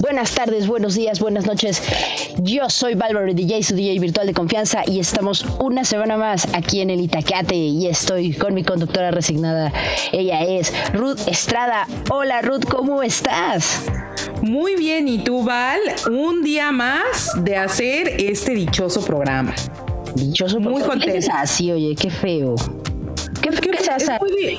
buenas tardes, buenos días, buenas noches. Yo soy Valverde DJ, su DJ virtual de confianza y estamos una semana más aquí en el Itacate y estoy con mi conductora resignada. Ella es Ruth Estrada. Hola Ruth, ¿cómo estás? Muy bien, ¿y tú Val? Un día más de hacer este dichoso programa. Dichoso, muy contenta. Es así, oye, qué feo. ¿Qué, qué, qué es, muy,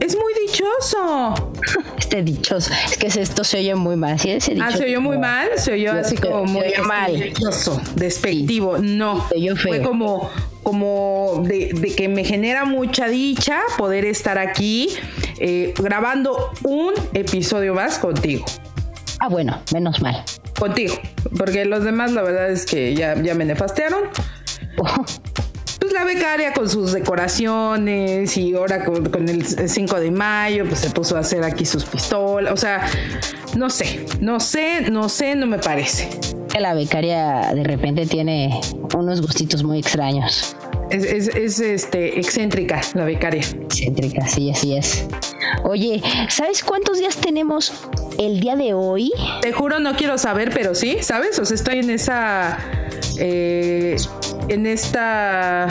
es muy dichoso. Este dichoso. Es que esto se oye muy mal. ¿sí? Ese ah, se oyó muy mal. Se oyó así como muy este, mal. dichoso, despectivo. No. Fue como, como de, que me genera mucha dicha poder estar aquí eh, grabando un episodio más contigo. Ah, bueno, menos mal. Contigo. Porque los demás, la verdad es que ya, ya me nefastearon. pues la becaria con sus decoraciones y ahora con, el 5 de mayo, pues se puso a hacer aquí sus pistolas. O sea, no sé, no sé, no sé, no me parece. La becaria de repente tiene unos gustitos muy extraños. Es, es, este, excéntrica la becaria. Excéntrica, sí, así es. Oye, ¿sabes cuántos días tenemos el día de hoy? Te juro, no quiero saber, pero sí, ¿sabes? O sea, estoy en esa. Eh, en esta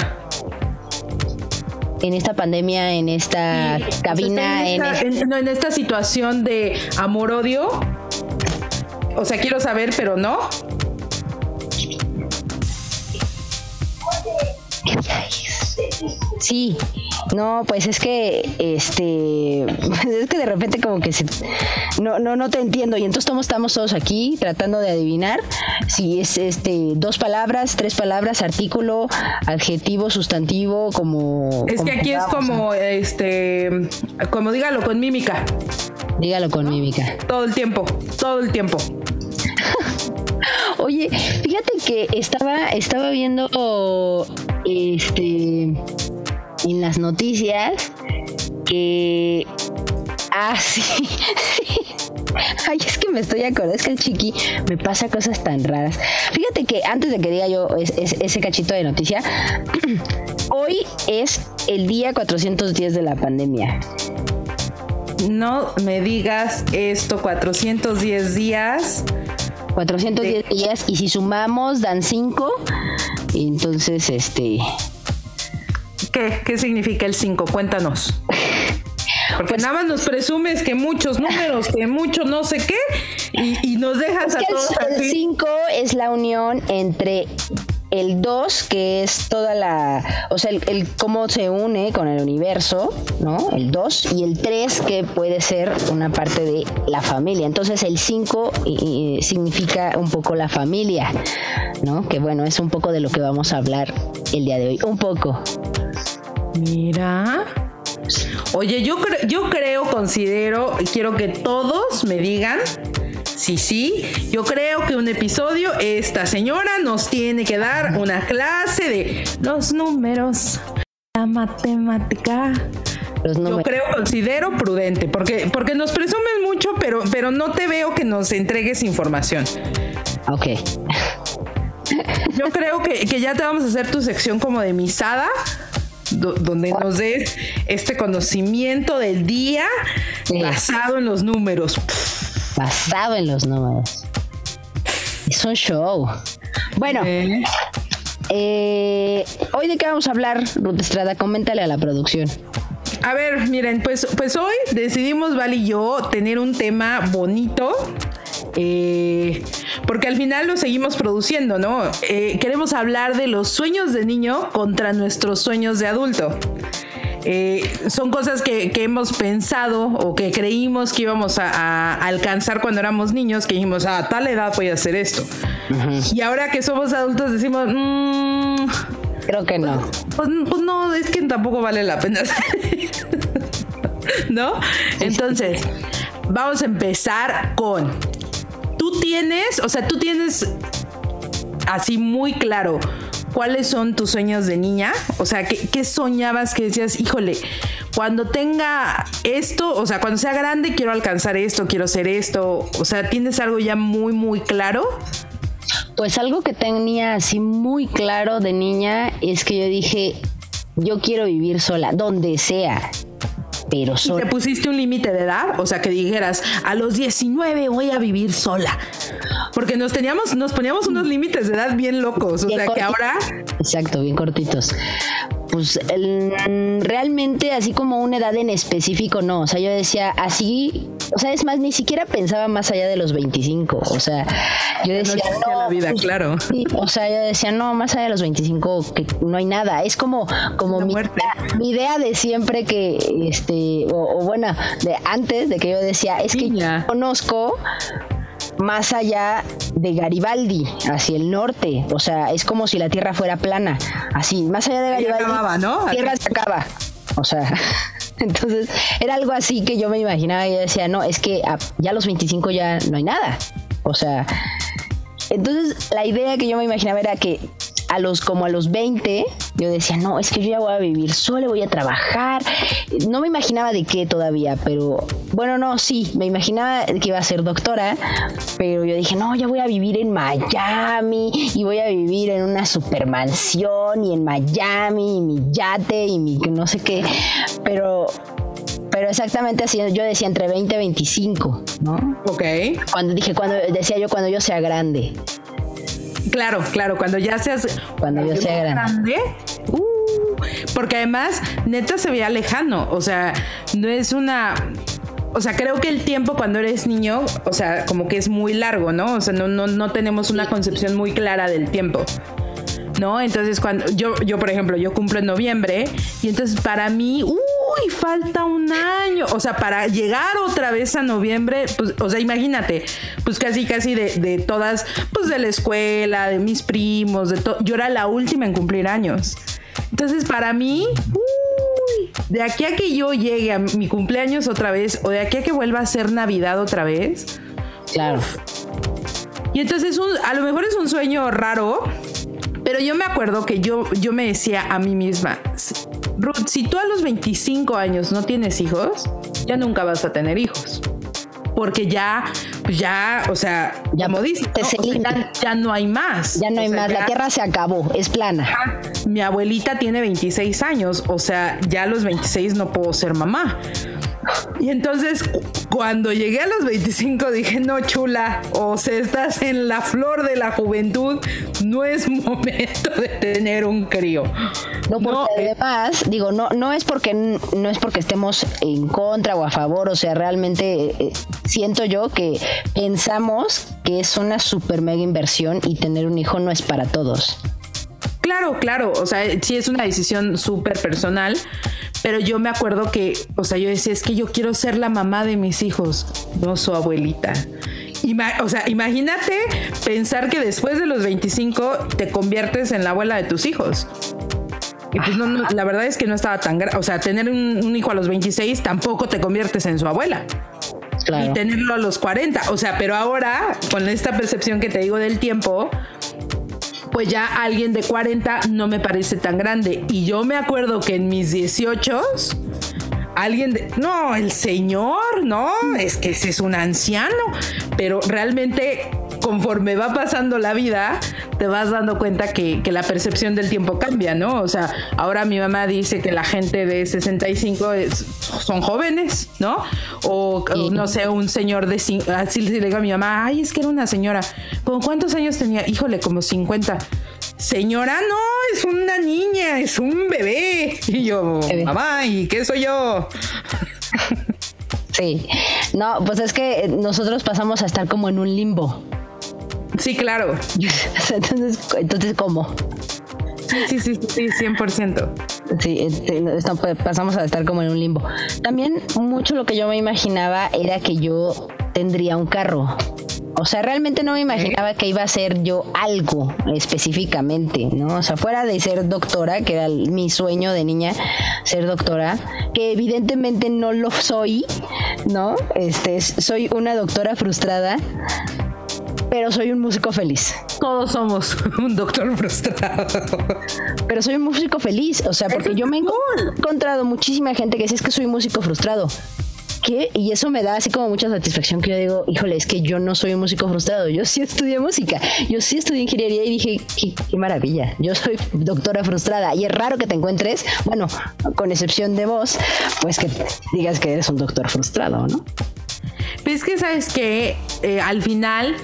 en esta pandemia, en esta cabina, en, esta, en, esta situación de amor-odio. O sea, quiero saber, pero no. Sí, no, pues es que, este, es que de repente como que se, no, no, no te entiendo y entonces estamos todos aquí tratando de adivinar si es, este, dos palabras, tres palabras, artículo, adjetivo, sustantivo, como. Es que aquí es como, este, como dígalo con mímica. Dígalo con mímica. Todo el tiempo, todo el tiempo. Oye, fíjate que estaba, estaba viendo este en las noticias que. Ah, sí, Ay, es que me estoy acordando, es que el chiqui me pasa cosas tan raras. Fíjate que antes de que diga yo ese cachito de noticia, hoy es el día 410 de la pandemia. No me digas esto, 410 días. 410 días y si sumamos dan 5, entonces este ¿Qué? ¿Qué significa el 5? Cuéntanos. Porque pues nada más nos presumes que muchos números, que mucho no sé qué, y, nos dejas a todos. El 5 es la unión entre el 2, que es toda la, o sea, el, cómo se une con el universo, ¿no? El 2, y el 3, que puede ser una parte de la familia. Entonces el 5 significa un poco la familia, ¿no? Que bueno, es un poco de lo que vamos a hablar el día de hoy. Un poco. Mira. Oye, yo, yo creo, considero, quiero que todos me digan sí, sí, yo creo que un episodio, esta señora nos tiene que dar una clase de los números, la matemática. Yo creo, considero prudente, porque, porque nos presumes mucho, pero, pero no te veo que nos entregues información. Ok. Yo creo que, que ya te vamos a hacer tu sección como de misada donde nos des este conocimiento del día basado en los números. Basado en los números. Es un show. Bueno, eh, hoy de qué vamos a hablar, Ruth Estrada, coméntale a la producción. A ver, miren, pues, pues hoy decidimos, Val y yo, tener un tema bonito eh, porque al final lo seguimos produciendo, ¿no? Eh, queremos hablar de los sueños de niño contra nuestros sueños de adulto. Eh, son cosas que, hemos pensado o que creímos que íbamos a, alcanzar cuando éramos niños, que dijimos, a tal edad voy a hacer esto. Y ahora que somos adultos decimos, mmm, creo que no. Pues, pues, no, es que tampoco vale la pena. ¿No? Entonces, vamos a empezar con tienes, o sea, tú tienes así muy claro cuáles son tus sueños de niña, o sea, ¿qué, soñabas que decías, híjole, cuando tenga esto, o sea, cuando sea grande quiero alcanzar esto, quiero ser esto, o sea, ¿tienes algo ya muy, muy claro? Pues algo que tenía así muy claro de niña es que yo dije, yo quiero vivir sola, donde sea. Pero ¿Y te pusiste un límite de edad? O sea, que dijeras, a los 19 voy a vivir sola. Porque nos teníamos, nos poníamos unos límites de edad bien locos. O sea, que ahora. Exacto, bien cortitos. Pues realmente así como una edad en específico, no. O sea, yo decía así, o sea, es más, ni siquiera pensaba más allá de los 25. O sea, yo decía, no, la vida, pues, claro. o sea, yo decía, no, más allá de los 25, que no hay nada. Es como, como mi, mi, idea de siempre que, este, o, bueno, de antes de que yo decía, es que yo conozco más allá de Garibaldi, hacia el norte. O sea, es como si la Tierra fuera plana. Así, más allá de Garibaldi, acababa, ¿no? Tierra se acaba. O sea, entonces era algo así que yo me imaginaba y yo decía, no, es que ya a los 25 ya no hay nada. O sea, entonces la idea que yo me imaginaba era que a los como a los 20 yo decía, no, es que yo ya voy a vivir solo, voy a trabajar. No me imaginaba de qué todavía, pero bueno, no, sí, me imaginaba que iba a ser doctora, pero yo dije, no, ya voy a vivir en Miami y voy a vivir en una supermansión y en Miami y mi yate y mi no sé qué, pero pero exactamente así, yo decía entre 20 y 25, ¿no? Ok. Cuando dije, cuando decía yo cuando yo sea grande. Claro, claro, cuando ya seas. Cuando yo sea grande. Uh, porque además, neta se veía lejano. O sea, no es una. O sea, creo que el tiempo cuando eres niño, o sea, como que es muy largo, ¿no? O sea, no, no, no tenemos una concepción muy clara del tiempo. ¿No? Entonces, cuando yo, yo, por ejemplo, yo cumplo en noviembre y entonces para mí, uy, falta un año. O sea, para llegar otra vez a noviembre, pues, o sea, imagínate, pues casi, casi de, de todas, pues de la escuela, de mis primos, de todo. Yo era la última en cumplir años. Entonces, para mí, uy, de aquí a que yo llegue a mi cumpleaños otra vez, o de aquí a que vuelva a ser Navidad otra vez. Claro. Y entonces un, a lo mejor es un sueño raro, pero yo me acuerdo que yo, yo me decía a mí misma, Ruth, si tú a los 25 años no tienes hijos, ya nunca vas a tener hijos. Porque ya, ya, o sea, ya como dices, ya, no hay más. Ya no hay más, la tierra se acabó, es plana. Mi abuelita tiene 26 años, o sea, ya a los 26 no puedo ser mamá. Y entonces cuando llegué a los 25 dije, no, chula, o sea, estás en la flor de la juventud, no es momento de tener un crío. No, porque además, digo, no, no es porque no es porque estemos en contra o a favor, o sea, realmente eh, siento yo que pensamos que es una super mega inversión y tener un hijo no es para todos. Claro, claro, o sea, sí es una decisión súper personal, pero yo me acuerdo que, o sea, yo decía, es que yo quiero ser la mamá de mis hijos, no su abuelita. o sea, imagínate pensar que después de los 25 te conviertes en la abuela de tus hijos. Y pues no, la verdad es que no estaba tan grave. O sea, tener un, hijo a los 26 tampoco te conviertes en su abuela. Y tenerlo a los 40. O sea, pero ahora, con esta percepción que te digo del tiempo, pues ya alguien de 40 no me parece tan grande. Y yo me acuerdo que en mis 18, alguien de, no, el señor, no, es que ese es un anciano, pero realmente conforme va pasando la vida, te vas dando cuenta que, la percepción del tiempo cambia, ¿no? O sea, ahora mi mamá dice que la gente de 65 son jóvenes, ¿no? O, no sé, un señor de... Así le digo a mi mamá, ay, es que era una señora. ¿Con cuántos años tenía? Híjole, como 50. Señora, no, es una niña, es un bebé. Y yo, mamá, ¿y qué soy yo? Sí, no, pues es que nosotros pasamos a estar como en un limbo. Sí, claro. entonces, entonces, ¿cómo? Sí, sí, sí, sí, 100%. Sí, este, pasamos a estar como en un limbo. También mucho lo que yo me imaginaba era que yo tendría un carro. O sea, realmente no me imaginaba que iba a ser yo algo específicamente, ¿no? O sea, fuera de ser doctora, que era mi sueño de niña, ser doctora, que evidentemente no lo soy, ¿no? Este, soy una doctora frustrada, pero soy un músico feliz. Todos somos un doctor frustrado. Pero soy un músico feliz, o sea, porque yo me he encontrado muchísima gente que dice es que soy músico frustrado. que, y eso me da así como mucha satisfacción que yo digo, híjole, es que yo no soy un músico frustrado, yo sí estudié música, yo sí estudié ingeniería y dije, qué, qué maravilla, yo soy doctora frustrada y es raro que te encuentres, bueno, con excepción de vos, pues que digas que eres un doctor frustrado, ¿no? Pues que sabes que eh, al final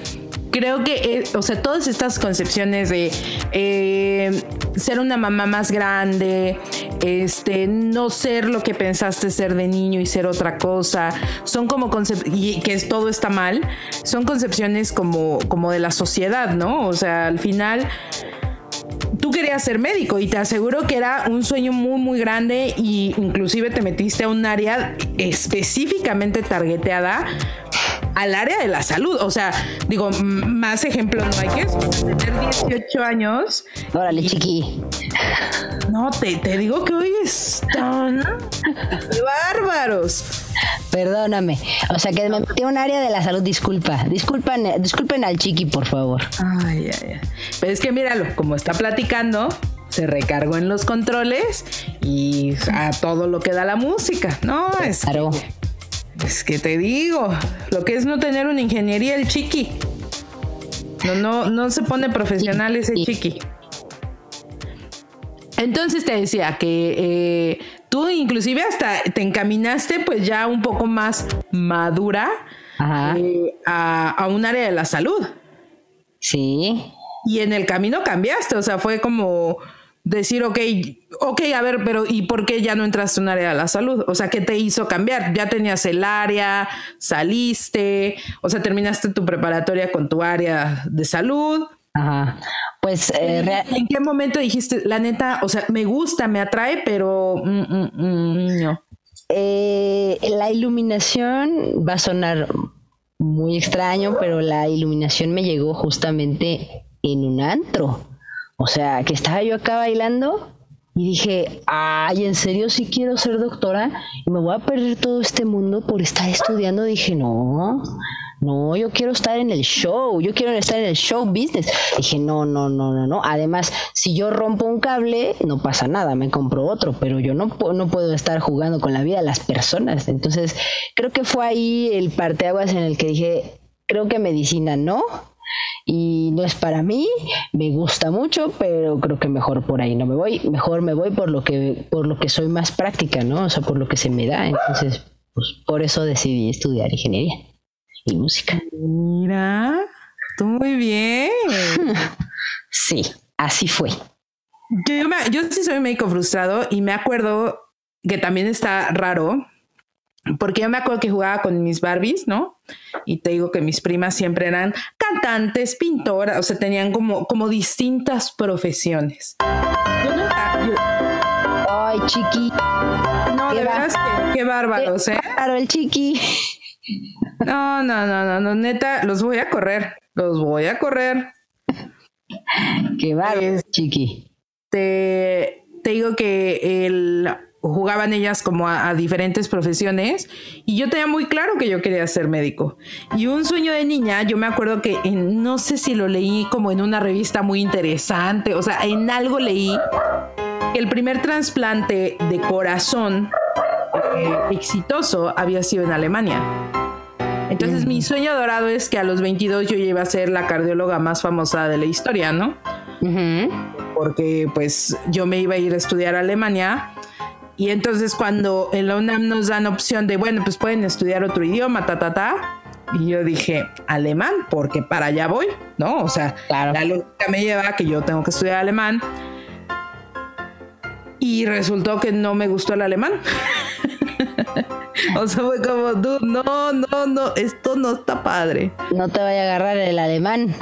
creo que, eh, o sea, todas estas concepciones de eh, ser una mamá más grande, este, no ser lo que pensaste ser de niño y ser otra cosa, son como y que todo está mal, son concepciones como, como de la sociedad, ¿no? O sea, al final tú querías ser médico y te aseguro que era un sueño muy muy grande y inclusive te metiste a un área específicamente targeteada al área de la salud. O sea, digo, más ejemplos no hay que eso. Tener 18 años. Órale, chiqui. No, te, te digo que hoy están bárbaros. Perdóname. O sea, que me metí a un área de la salud. Disculpa. Disculpen, disculpen al chiqui, por favor. Ay, ay, ay. Pero es que míralo, como está platicando, se recargó en los controles y a todo lo que da la música. No, es. Claro. Es que te digo, lo que es no tener una ingeniería el chiqui. No, no, no se pone profesional ese chiqui. Entonces te decía que eh, tú inclusive hasta te encaminaste pues ya un poco más madura eh, a, a, un área de la salud. Sí. Y en el camino cambiaste, o sea, fue como decir, ok, ok, a ver, pero ¿y por qué ya no entraste en un área de la salud? O sea, ¿qué te hizo cambiar? Ya tenías el área, saliste, o sea, terminaste tu preparatoria con tu área de salud. Ajá. Pues, eh, ¿en qué momento dijiste, la neta, o sea, me gusta, me atrae, pero mm, mm, mm, no? Eh, la iluminación va a sonar muy extraño, pero la iluminación me llegó justamente en un antro. O sea, que estaba yo acá bailando y dije, ay, ¿en serio sí quiero ser doctora? Y me voy a perder todo este mundo por estar estudiando. Dije, no, no, yo quiero estar en el show, yo quiero estar en el show business. Dije, no, no, no, no, no. Además, si yo rompo un cable, no pasa nada, me compro otro, pero yo no, no puedo estar jugando con la vida de las personas. Entonces, creo que fue ahí el parteaguas en el que dije, creo que medicina no, y no es para mí, me gusta mucho, pero creo que mejor por ahí no me voy, mejor me voy por lo que por lo que soy más práctica, ¿no? O sea, por lo que se me da, entonces pues por eso decidí estudiar ingeniería y música. Mira, tú muy bien. sí, así fue. Yo, yo sí soy médico frustrado y me acuerdo que también está raro porque yo me acuerdo que jugaba con mis Barbies, ¿no? Y te digo que mis primas siempre eran cantantes, pintoras, o sea, tenían como, como distintas profesiones. Ay, chiqui. No, de verdad qué bárbaros, ¿eh? Claro, el chiqui. No, no, no, no, no, neta, los voy a correr, los voy a correr. Qué bárbaro, chiqui. Te, te digo que el jugaban ellas como a, diferentes profesiones y yo tenía muy claro que yo quería ser médico. Y un sueño de niña, yo me acuerdo que no sé si lo leí como en una revista muy interesante, o sea, en algo leí que el primer trasplante de corazón eh, exitoso había sido en Alemania. Entonces mi sueño dorado es que a los 22 yo iba a ser la cardióloga más famosa de la historia, ¿no? Porque pues yo me iba a ir a estudiar a Alemania y entonces cuando en la UNAM nos dan opción de, bueno, pues pueden estudiar otro idioma, ta, ta, ta. Y yo dije, alemán, porque para allá voy, ¿no? O sea, la lógica me lleva a que yo tengo que estudiar alemán. Y resultó que no me gustó el alemán. o sea, fue como, no, no, no, esto no está padre. No te vaya a agarrar el alemán.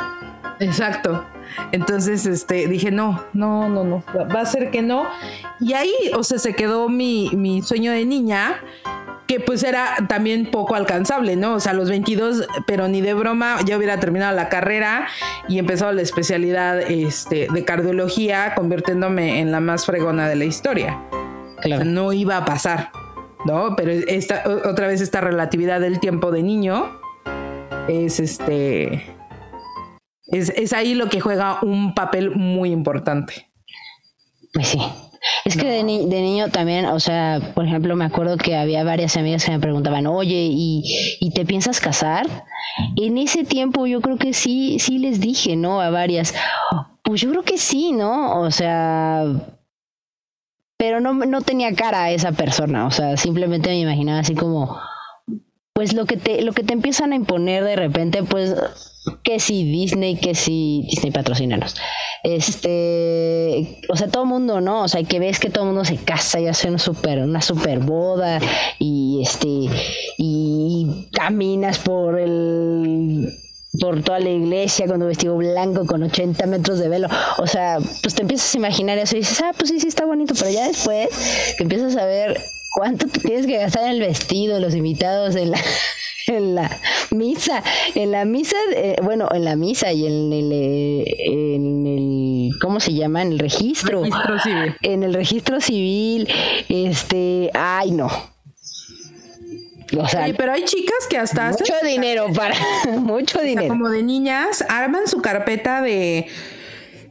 Exacto. Entonces, este, dije, no, no, no, no, va a ser que no. Y ahí, o sea, se quedó mi, mi sueño de niña, que pues era también poco alcanzable, ¿no? O sea, a los 22, pero ni de broma, ya hubiera terminado la carrera y empezado la especialidad este, de cardiología, convirtiéndome en la más fregona de la historia. Claro. no iba a pasar, ¿no? Pero esta, otra vez esta relatividad del tiempo de niño es este es, ahí lo que juega un papel muy importante. Pues sí. Es que de, de, niño también, o sea, por ejemplo, me acuerdo que había varias amigas que me preguntaban, oye, ¿y, ¿y te piensas casar? En ese tiempo yo creo que sí, sí les dije, ¿no? A varias, pues yo creo que sí, ¿no? O sea, pero no, no tenía cara a esa persona, o sea, simplemente me imaginaba así como, pues lo que te, lo que te empiezan a imponer de repente, pues que si Disney, que si Disney patrocínanos. Este, o sea, todo mundo, ¿no? O sea, que ves que todo mundo se casa y hace una super, una super boda y este, y caminas por el por toda la iglesia con un vestido blanco con 80 metros de velo. O sea, pues te empiezas a imaginar eso y dices, ah, pues sí, sí está bonito, pero ya después que empiezas a ver cuánto tienes que gastar en el vestido, los invitados, en la, en la misa, en la misa, eh, bueno, en la misa y en el, eh, en el, ¿cómo se llama? En el registro. registro civil. En el registro civil, este, ay no. O sea, pero hay chicas que hasta mucho dinero para mucho dinero. como de niñas arman su carpeta de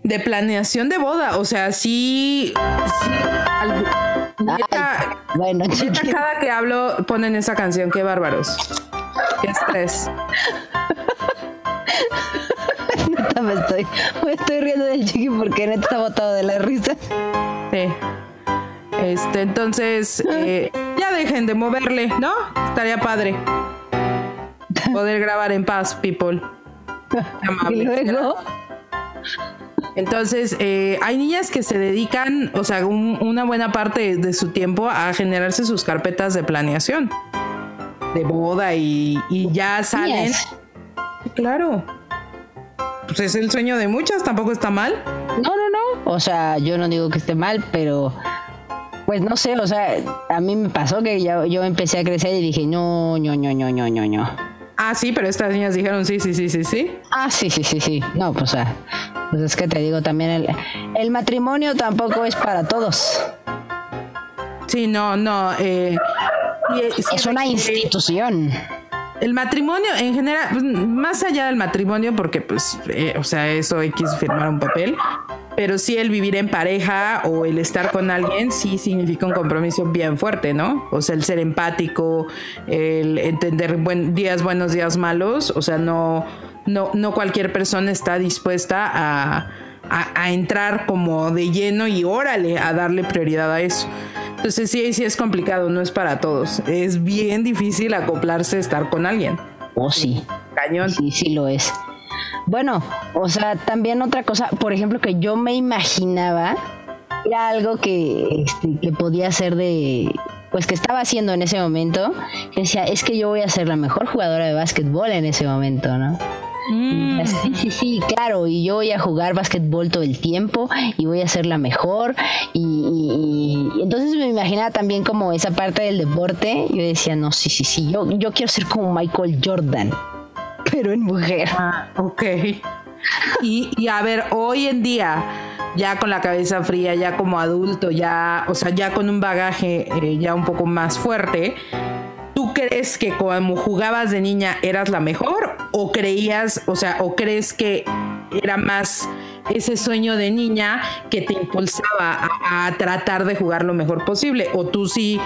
de planeación de boda, o sea, sí, bueno, cada que hablo ponen esa canción, qué bárbaros. Qué estrés. neta me estoy, me estoy riendo del chiqui porque neta está botado de la risa. Sí. Este, entonces, eh, ya dejen de moverle, ¿no? Estaría padre. Poder grabar en paz, people. Y luego. Entonces, eh, hay niñas que se dedican, o sea, una buena parte de su tiempo a generarse sus carpetas de planeación de boda y, ya salen. Claro. Pues es el sueño de muchas, tampoco está mal. No, no, no. O sea, yo no digo que esté mal, pero pues no sé, o sea, a mí me pasó que yo, yo empecé a crecer y dije, no, no, no, no, no, no, no. Ah, sí, pero estas niñas dijeron sí, sí, sí, sí, sí. Ah, sí, sí, sí, sí. No, pues, o sea, pues es que te digo también, el, el matrimonio tampoco es para todos. Sí, no, no. Eh, es una institución. El matrimonio, en general, pues, más allá del matrimonio, porque pues, eh, o sea, eso X firmar un papel, pero sí el vivir en pareja o el estar con alguien sí significa un compromiso bien fuerte, ¿no? O sea, el ser empático, el entender buen, días buenos, días malos, o sea, no, no, no cualquier persona está dispuesta a, a entrar como de lleno y órale, a darle prioridad a eso. Entonces sí, sí es complicado, no es para todos. Es bien difícil acoplarse, estar con alguien. Oh, sí. Cañón. Sí, sí lo es. Bueno, o sea, también otra cosa, por ejemplo, que yo me imaginaba era algo que, este, que podía ser de, pues que estaba haciendo en ese momento, que decía, es que yo voy a ser la mejor jugadora de básquetbol en ese momento, ¿no? Mm. Sí, sí, sí, claro, y yo voy a jugar básquetbol todo el tiempo y voy a ser la mejor. Y, entonces me imaginaba también como esa parte del deporte. Yo decía, no, sí, sí, sí, yo, yo quiero ser como Michael Jordan, pero en mujer. Ah, ok. Y, y a ver, hoy en día, ya con la cabeza fría, ya como adulto, ya, o sea, ya con un bagaje eh, ya un poco más fuerte, ¿tú crees que como jugabas de niña eras la mejor o creías, o sea, o crees que era más ese sueño de niña que te impulsaba a, tratar de jugar lo mejor posible o tú sí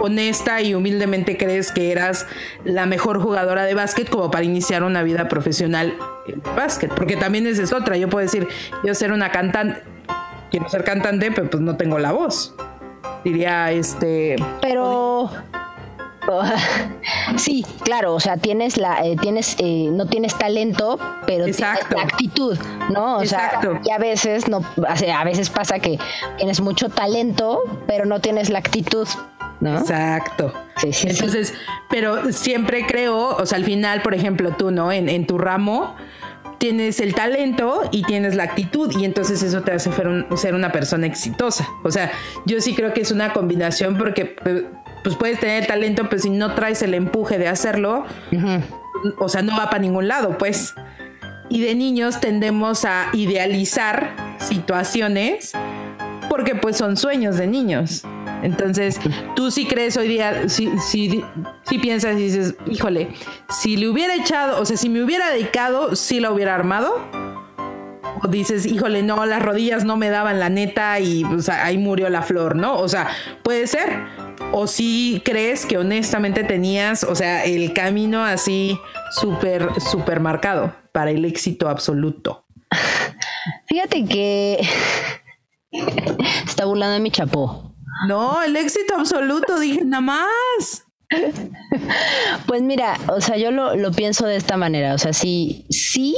honesta y humildemente crees que eras la mejor jugadora de básquet como para iniciar una vida profesional en básquet, porque también esa es otra, yo puedo decir, yo ser una cantante, quiero ser cantante, pero pues no tengo la voz. Diría este, pero sí, claro, o sea, tienes la, eh, tienes, eh, no tienes talento, pero tienes la actitud, ¿no? O sea, y a veces no, a veces pasa que tienes mucho talento, pero no tienes la actitud. ¿No? Exacto. Entonces, pero siempre creo, o sea, al final, por ejemplo, tú, ¿no? En, en tu ramo, tienes el talento y tienes la actitud y entonces eso te hace ser, una persona exitosa. O sea, yo sí creo que es una combinación porque pues puedes tener talento, pero si no traes el empuje de hacerlo, o sea, no va para ningún lado, pues. Y de niños tendemos a idealizar situaciones porque pues son sueños de niños. Entonces, tú sí crees hoy día, si, si, si piensas y dices, híjole, si le hubiera echado, o sea, si me hubiera dedicado, sí la hubiera armado. dices, híjole, no, las rodillas no me daban la neta y pues, ahí murió la flor, ¿no? O sea, puede ser. O si crees que honestamente tenías, o sea, el camino así súper, súper marcado para el éxito absoluto. Fíjate que está burlando de mi chapó. No, el éxito absoluto, dije nada más. Pues mira, o sea, yo lo, lo pienso de esta manera, o sea, sí, sí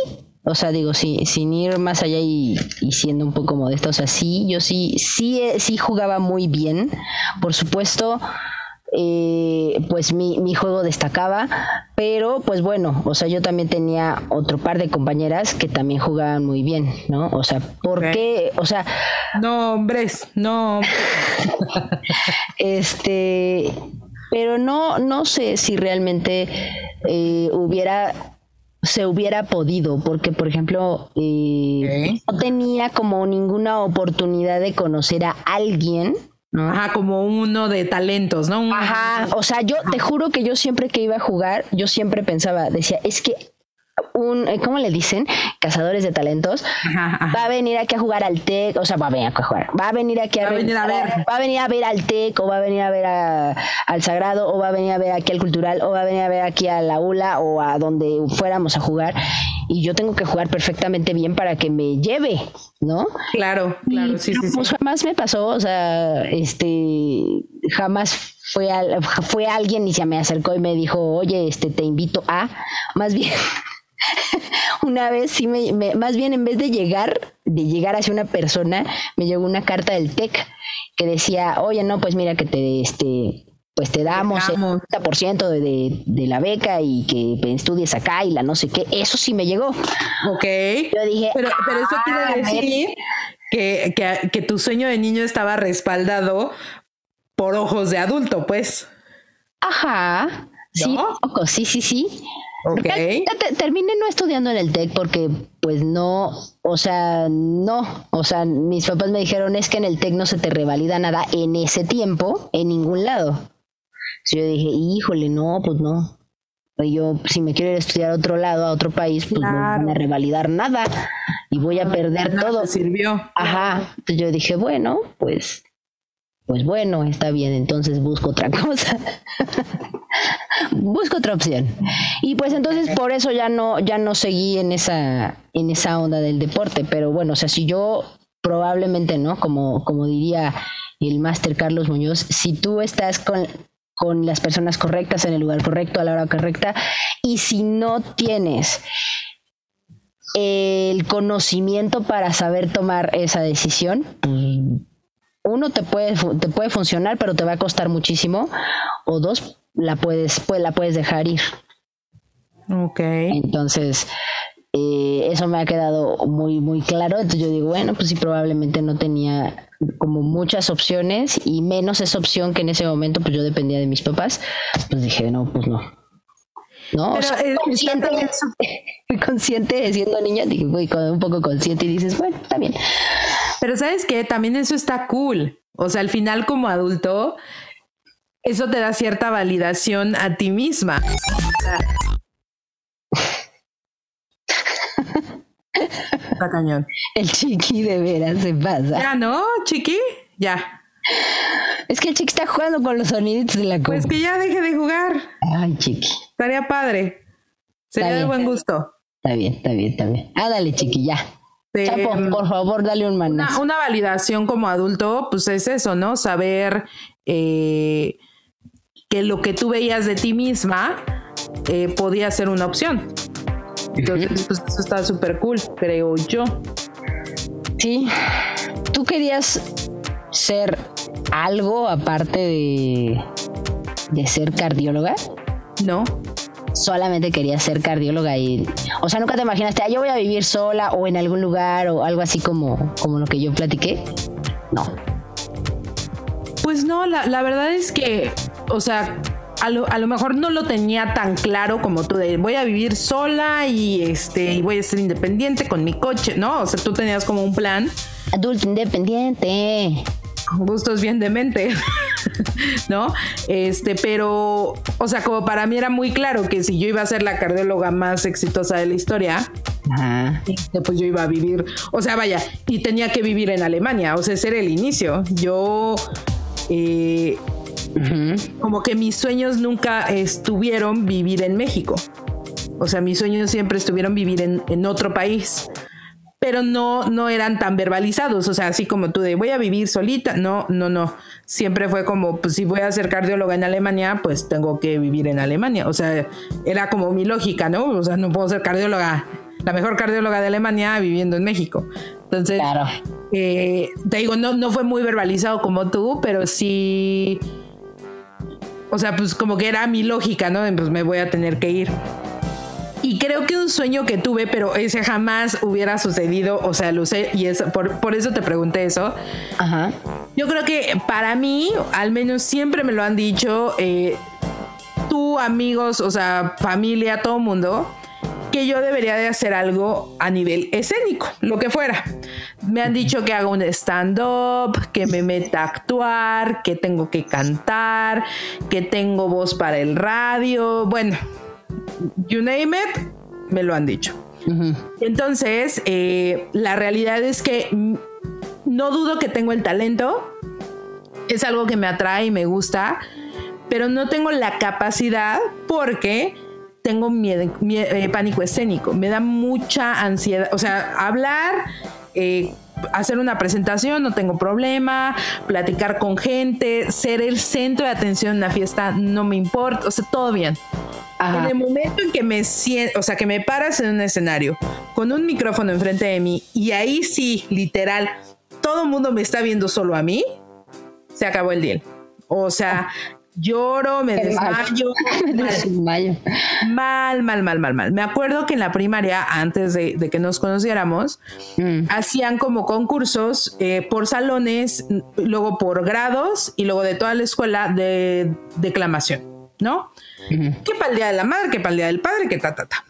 o sea, digo, sí, sin ir más allá y, siendo un poco modesta, o sea, sí, yo sí, sí, sí jugaba muy bien. Por supuesto, eh, pues mi, mi, juego destacaba, pero pues bueno, o sea, yo también tenía otro par de compañeras que también jugaban muy bien, ¿no? O sea, ¿por qué? O sea... No, hombres, no. este, pero no, no sé si realmente eh, hubiera se hubiera podido, porque por ejemplo, eh, no tenía como ninguna oportunidad de conocer a alguien. Ajá, como uno de talentos, ¿no? Ajá, o sea, yo te juro que yo siempre que iba a jugar, yo siempre pensaba, decía, es que un, eh, ¿cómo le dicen? Cazadores de talentos, va a venir aquí a jugar al TEC, o sea, va a venir a jugar, va a venir aquí a, venir a ver, va a venir a ver al TEC, o va a venir a ver al Sagrado, o va a venir a ver aquí al Cultural, o va a venir a ver aquí a la ULA, o a donde fuéramos a jugar, y yo tengo que jugar perfectamente bien para que me lleve, ¿no? Claro, claro, sí, sí, pues jamás me pasó, o sea, este, jamás fue, fue alguien y se me acercó y me dijo, oye, este, te invito a, más bien una vez sí me, más bien en vez de llegar, de llegar hacia una persona, me llegó una carta del TEC que decía, oye, no, pues mira que te, este, pues te damos el 30% de, de, la beca y que estudies acá y la no sé qué. Eso sí me llegó. Ok. Yo dije, pero, pero eso quiere ah, decir que, que, que tu sueño de niño estaba respaldado por ojos de adulto, pues. Ajá. Sí, sí, sí, sí. Okay. terminé no estudiando en el TEC porque pues no, o sea, no, o sea, mis papás me dijeron es que en el TEC no se te revalida nada en ese tiempo, en ningún lado. yo dije, híjole, no, pues no. Yo, si me quiero ir a estudiar a otro lado, a otro país, pues no van a revalidar nada y voy a perder todo. sirvió. Ajá. Entonces yo dije, bueno, pues pues bueno, está bien, entonces busco otra cosa. Busco otra opción. Y pues entonces por eso ya no, ya no seguí en esa, en esa onda del deporte. Pero bueno, o sea, si yo probablemente, ¿no? Como, como diría el máster Carlos Muñoz, si tú estás con, con las personas correctas en el lugar correcto, a la hora correcta, y si no tienes el conocimiento para saber tomar esa decisión, pues uno te puede, te puede funcionar, pero te va a costar muchísimo, o dos, la puedes, pues, la puedes dejar ir. Ok. Entonces, eh, eso me ha quedado muy, muy claro. Entonces yo digo, bueno, pues sí, probablemente no tenía como muchas opciones y menos esa opción que en ese momento pues yo dependía de mis papás. Pues dije, no, pues no. No, o sea, consciente, consciente siendo niña, voy un poco consciente y dices, bueno, está bien. Pero sabes que también eso está cool. O sea, al final como adulto, eso te da cierta validación a ti misma. Está cañón. El chiqui de veras se pasa. Ya, ¿no? Chiqui, ya. Es que el chiqui está jugando con los sonidos de la Pues que ya deje de jugar. Ay, chiqui. Estaría padre. Sería de buen gusto. Está bien, está bien, está bien. Ah, dale, chiqui, ya. Mm, por favor, dale un manazo. Una, validación como adulto, pues es eso, ¿no? Saber eh, que lo que tú veías de ti misma eh, podía ser una opción. Entonces, pues eso está súper cool, creo yo. Sí. ¿Tú querías ser algo aparte de, de ser cardióloga? No solamente quería ser cardióloga y, o sea, nunca te imaginaste, ah, yo voy a vivir sola o en algún lugar o algo así como, como lo que yo platiqué. No. Pues no, la, verdad es que, o sea, a lo, a lo, mejor no lo tenía tan claro como tú de voy a vivir sola y este y voy a ser independiente con mi coche, ¿no? O sea, tú tenías como un plan. Adulto independiente. gustos bien de mente, ¿no? Este, pero, o sea, como para mí era muy claro que si yo iba a ser la cardióloga más exitosa de la historia, este, pues yo iba a vivir, o sea, vaya, y tenía que vivir en Alemania, o sea, ese era el inicio. Yo, eh, como que mis sueños nunca estuvieron vivir en México. O sea, mis sueños siempre estuvieron vivir en, en otro país. Pero no, no eran tan verbalizados, o sea, así como tú de voy a vivir solita, no, no, no, siempre fue como, pues si voy a ser cardióloga en Alemania, pues tengo que vivir en Alemania, o sea, era como mi lógica, ¿no? O sea, no puedo ser cardióloga, la mejor cardióloga de Alemania viviendo en México. Entonces, eh, te digo, no, no fue muy verbalizado como tú, pero sí, o sea, pues como que era mi lógica, ¿no? Pues me voy a tener que ir. Y creo que un sueño que tuve, pero ese jamás hubiera sucedido, o sea, lo sé, y eso, por, eso te pregunté eso. Ajá. Yo creo que para mí, al menos siempre me lo han dicho, eh, tú, amigos, o sea, familia, todo mundo, que yo debería de hacer algo a nivel escénico, lo que fuera. Me han dicho que haga un stand-up, que me meta a actuar, que tengo que cantar, que tengo voz para el radio, bueno, you name it, me lo han dicho. Entonces, eh, la realidad es que no dudo que tengo el talento, es algo que me atrae y me gusta, pero no tengo la capacidad porque tengo miedo, eh, pánico escénico, me da mucha ansiedad, o sea, hablar... Eh, hacer una presentación, no tengo problema, platicar con gente, ser el centro de atención en una fiesta, no me importa, o sea, todo bien. En el momento en que me siento, o sea, que me paras en un escenario con un micrófono enfrente de mí y ahí sí, literal, todo el mundo me está viendo solo a mí, se acabó el deal. O sea, lloro, me desmayo. Mal. mal, mal, mal, mal, Me acuerdo que en la primaria, antes de, que nos conociéramos, mm. hacían como concursos eh, por salones, luego por grados y luego de toda la escuela de declamación, ¿no? Que para el Día de la Madre, que para el Día del Padre, que ta, ta, ta.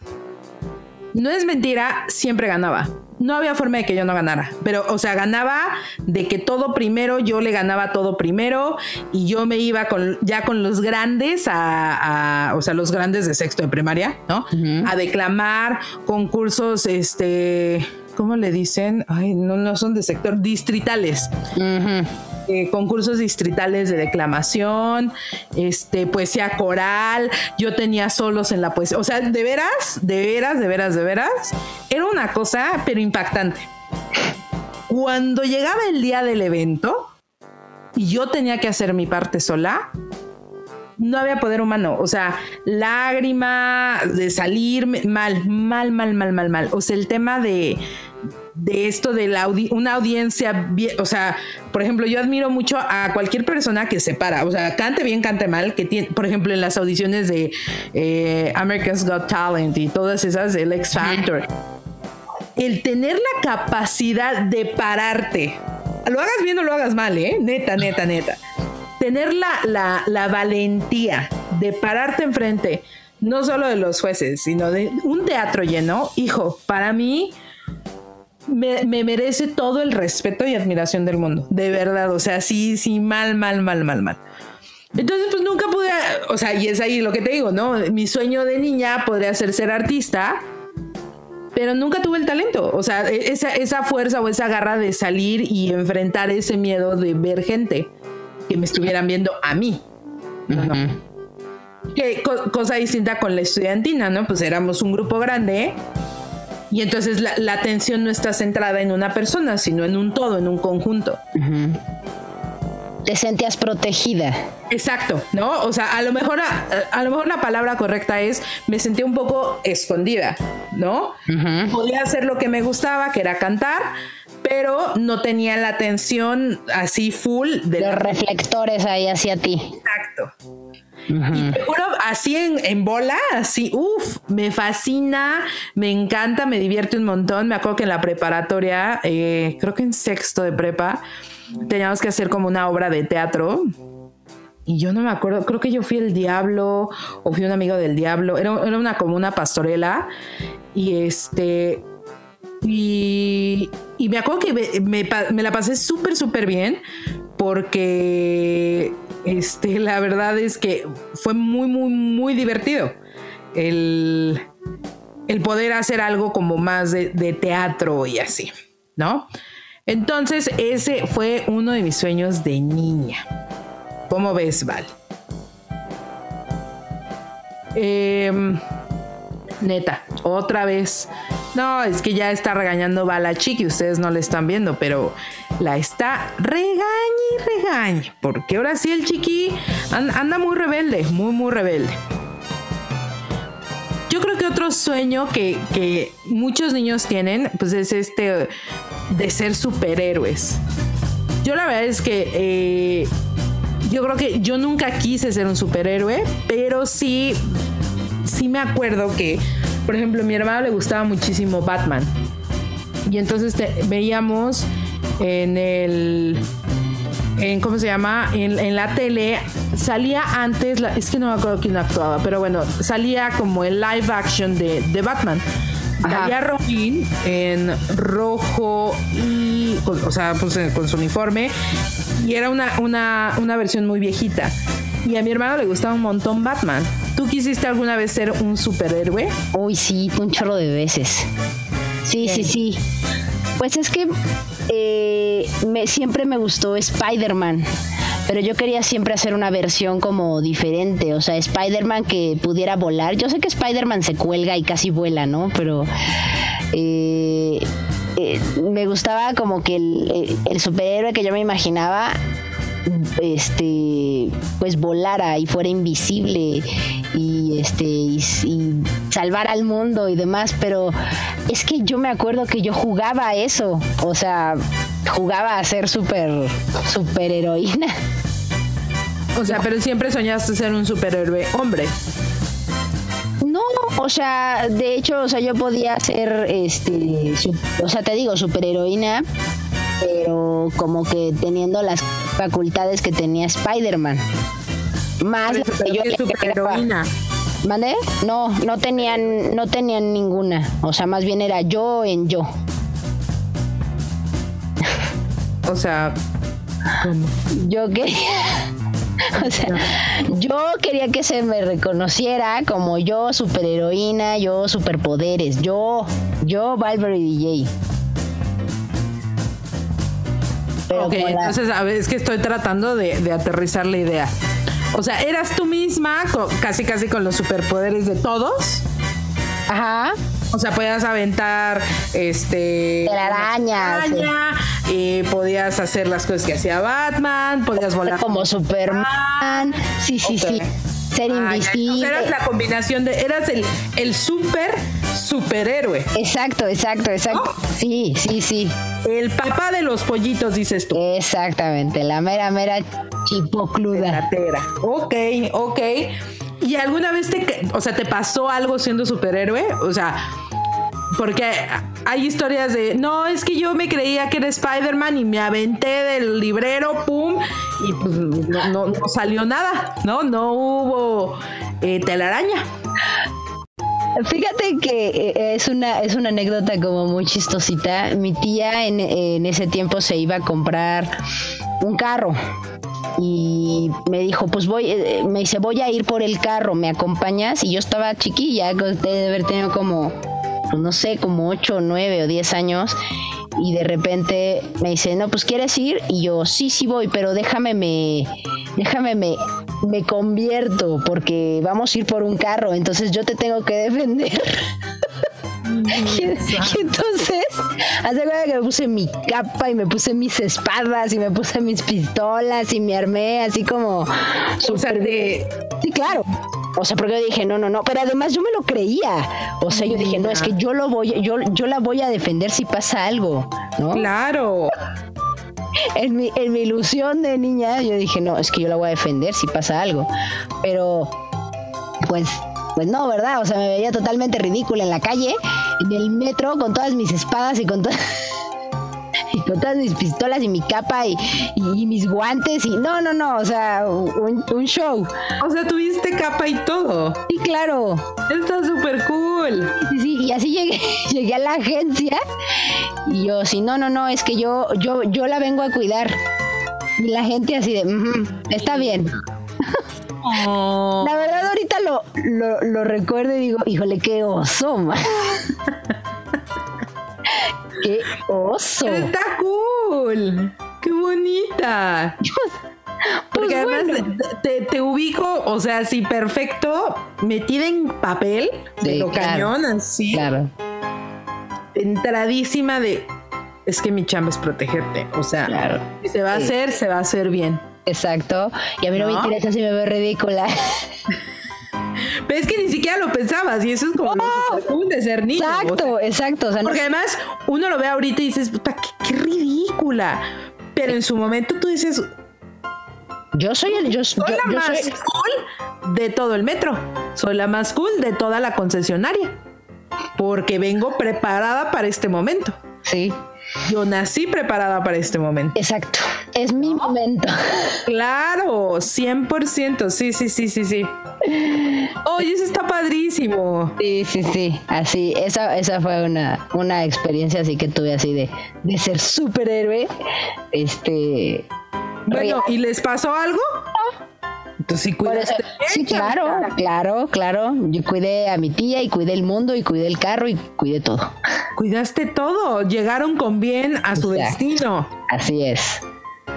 No es mentira, siempre ganaba. No había forma de que yo no ganara, pero, o sea, ganaba de que todo primero, yo le ganaba todo primero y yo me iba con, ya con los grandes a, o sea, los grandes de sexto de primaria, ¿no? A declamar concursos, este, ¿cómo le dicen? Ay, no, no son de sector, distritales. Eh, concursos distritales de declamación, este, poesía coral, yo tenía solos en la poesía, o sea, de veras, de veras, de veras, de veras, era una cosa, pero impactante. Cuando llegaba el día del evento y yo tenía que hacer mi parte sola, no había poder humano. O sea, lágrima de salir mal, mal, mal, mal, mal, mal. O sea, el tema de de esto de la una audiencia, o sea, por ejemplo, yo admiro mucho a cualquier persona que se para, o sea, cante bien, cante mal, que tiene, por ejemplo, en las audiciones de eh, America's Got Talent y todas esas, el X Factor, el tener la capacidad de pararte, lo hagas bien o lo hagas mal, ¿eh? Neta, neta, neta. Tener la, la valentía de pararte enfrente, no solo de los jueces, sino de un teatro lleno, hijo, para mí me, merece todo el respeto y admiración del mundo, de verdad, o sea, sí, sí, mal, mal, mal, mal, mal. Entonces, pues nunca pude, o sea, y es ahí lo que te digo, ¿no? Mi sueño de niña podría ser ser artista, pero nunca tuve el talento, o sea, e, esa, esa fuerza o esa garra de salir y enfrentar ese miedo de ver gente que me estuvieran viendo a mí. Que, cosa distinta con la estudiantina, ¿no? Pues éramos un grupo grande y entonces la, atención no está centrada en una persona, sino en un todo, en un conjunto. Te sentías protegida. Exacto, ¿no? O sea, a lo mejor a, lo mejor la palabra correcta es me sentía un poco escondida, ¿no? Podía hacer lo que me gustaba, que era cantar, pero no tenía la atención así full de los reflectores ahí hacia ti. Exacto. Y te juro, así en, bola, así, uff, me fascina, me encanta, me divierte un montón. Me acuerdo que en la preparatoria, eh, creo que en sexto de prepa, teníamos que hacer como una obra de teatro. Y yo no me acuerdo, creo que yo fui el diablo o fui un amigo del diablo. Era, era una como una pastorela. Y este, y, y, me acuerdo que me, me, me la pasé súper, súper bien porque este, la verdad es que fue muy, muy, muy divertido el, el poder hacer algo como más de, de teatro y así, ¿no? Entonces, ese fue uno de mis sueños de niña. ¿Cómo ves, Val? Eh, neta, otra vez. No, es que ya está regañando Bala Chiqui, ustedes no le están viendo, pero la está regañe y regañe, porque ahora sí el Chiqui anda muy rebelde, muy, muy rebelde. Yo creo que otro sueño que, que muchos niños tienen, pues es este de ser superhéroes. Yo la verdad es que eh, yo creo que yo nunca quise ser un superhéroe, pero sí sí me acuerdo que, por ejemplo, a mi hermano le gustaba muchísimo Batman. Y entonces veíamos en el. En, ¿Cómo se llama? En, la tele salía antes, es que no me acuerdo quién actuaba, pero bueno, salía como el live action de, Batman. Salía Robin en rojo y, o sea, pues, con su uniforme y era una, una, una versión muy viejita. Y a mi hermano le gustaba un montón Batman. ¿Tú quisiste alguna vez ser un superhéroe? Uy, sí, un chorro de veces. Sí, sí, sí. Pues es que eh, me, siempre me gustó Spider-Man pero yo quería siempre hacer una versión como diferente, o sea, Spider-Man que pudiera volar. Yo sé que Spider-Man se cuelga y casi vuela, ¿no? Pero eh, eh, me gustaba como que el, superhéroe que yo me imaginaba este pues volara y fuera invisible y este y, salvar al mundo y demás pero es que yo me acuerdo que yo jugaba a eso o sea jugaba a ser súper super heroína o sea pero siempre soñaste ser un superhéroe hombre. No, o sea, de hecho, o sea, yo podía ser, este, o sea, te digo, superheroína, pero como que teniendo las facultades que tenía Spider-Man. Más que yo superheroína. ¿Mande? No, no tenían, no tenían ninguna. O sea, más bien era yo en yo. O sea, ¿cómo? Yo quería. O sea, yo quería que se me reconociera como yo, superheroína, yo, superpoderes, yo, yo, Valverde DJ ok, entonces a ver, es que estoy tratando de, aterrizar la idea. O sea, eras tú misma, casi casi con los superpoderes de todos. Ajá. O sea, podías aventar este. araña. Y podías hacer las cosas que hacía Batman, podías volar. Como Superman. Sí, sí, sí. Ser invisible. eras la combinación de. Eras el, el super superhéroe. Exacto, exacto, exacto. Sí, sí, sí. El papá de los pollitos, dices tú. Exactamente, la mera, mera chipocluda. Ok, ok. ¿Y alguna vez te, o sea, te pasó algo siendo superhéroe? O sea, porque hay historias de, no, es que yo me creía que era Spider-Man y me aventé del librero, pum, y pues no, salió nada, ¿no? No hubo eh, telaraña. Fíjate que eh, es una, es una anécdota como muy chistosita. Mi tía en, ese tiempo se iba a comprar un carro y me dijo, pues voy, eh, me dice, voy a ir por el carro, ¿me acompañas? Y yo estaba chiquilla, de haber tenido como, pues no sé, como 8, 9 o 10 años. Y de repente me dice, no, pues ¿quieres ir? Y yo, sí, sí voy, pero déjame me, déjame me, me convierto porque vamos a ir por un carro, entonces yo te tengo que defender. y, entonces, hace cuenta que me puse mi capa y me puse mis espadas y me puse mis pistolas y me armé así como super de. Sí, claro. O sea, porque yo dije, no, no, no. Pero además yo me lo creía. O sea, yo dije, no, es que yo lo voy, yo, yo la voy a defender si pasa algo, ¿no? Claro en mi, en mi ilusión de niña, yo dije, no, es que yo la voy a defender si pasa algo. Pero, pues, pues no, ¿verdad? O sea, me veía totalmente ridícula en la calle, en el metro, con todas mis espadas y con todas y con todas mis pistolas y mi capa y, mis guantes y no, no, no, o sea, un, show. O sea, tuviste capa y todo. Sí, claro. Está súper cool. Sí, sí, y así llegué, llegué a la agencia y yo, sí, no, no, no, es que yo, yo, yo la vengo a cuidar. Y la gente así de, "Ujú, está bien. Oh. La verdad ahorita lo, lo, lo recuerdo y digo, híjole, qué oso, ma". Qué oso. Está cool. Qué bonita. Porque Pues además bueno. te, te ubico, o sea, así perfecto, metida en papel, de Sí, lo claro. cañón, así, Claro, entradísima de. Es que mi chamba es protegerte. O sea, claro. si se va a hacer, se va a hacer bien. Exacto. Y a mí no, me ¿No? interesa si me veo ridícula. Pero es que ni siquiera lo pensabas, y eso es como cool de ser niño. o sea, Exacto, exacto. O sea, no- Porque además uno lo ve ahorita y dices, puta, qué, qué ridícula. Pero en su momento tú dices, yo soy el. Yo, soy yo- la yo más soy- cool de todo el metro. Soy la más cool de toda la concesionaria. Porque vengo preparada para este momento. Sí, Yo nací preparada para este momento. exacto. Es mi momento. Claro, 100%. Sí, sí, sí, sí, sí. Oye, eso está padrísimo. Sí, sí, sí. Así, esa, esa fue una, una experiencia así que tuve así de, de ser superhéroe. Este. Bueno, ¿y les pasó algo? Entonces sí cuidaste. sí, claro, claro, claro. Yo cuidé a mi tía y cuidé el mundo y cuidé el carro y cuidé todo. Cuidaste todo. Llegaron con bien a su Exacto. destino. Así es.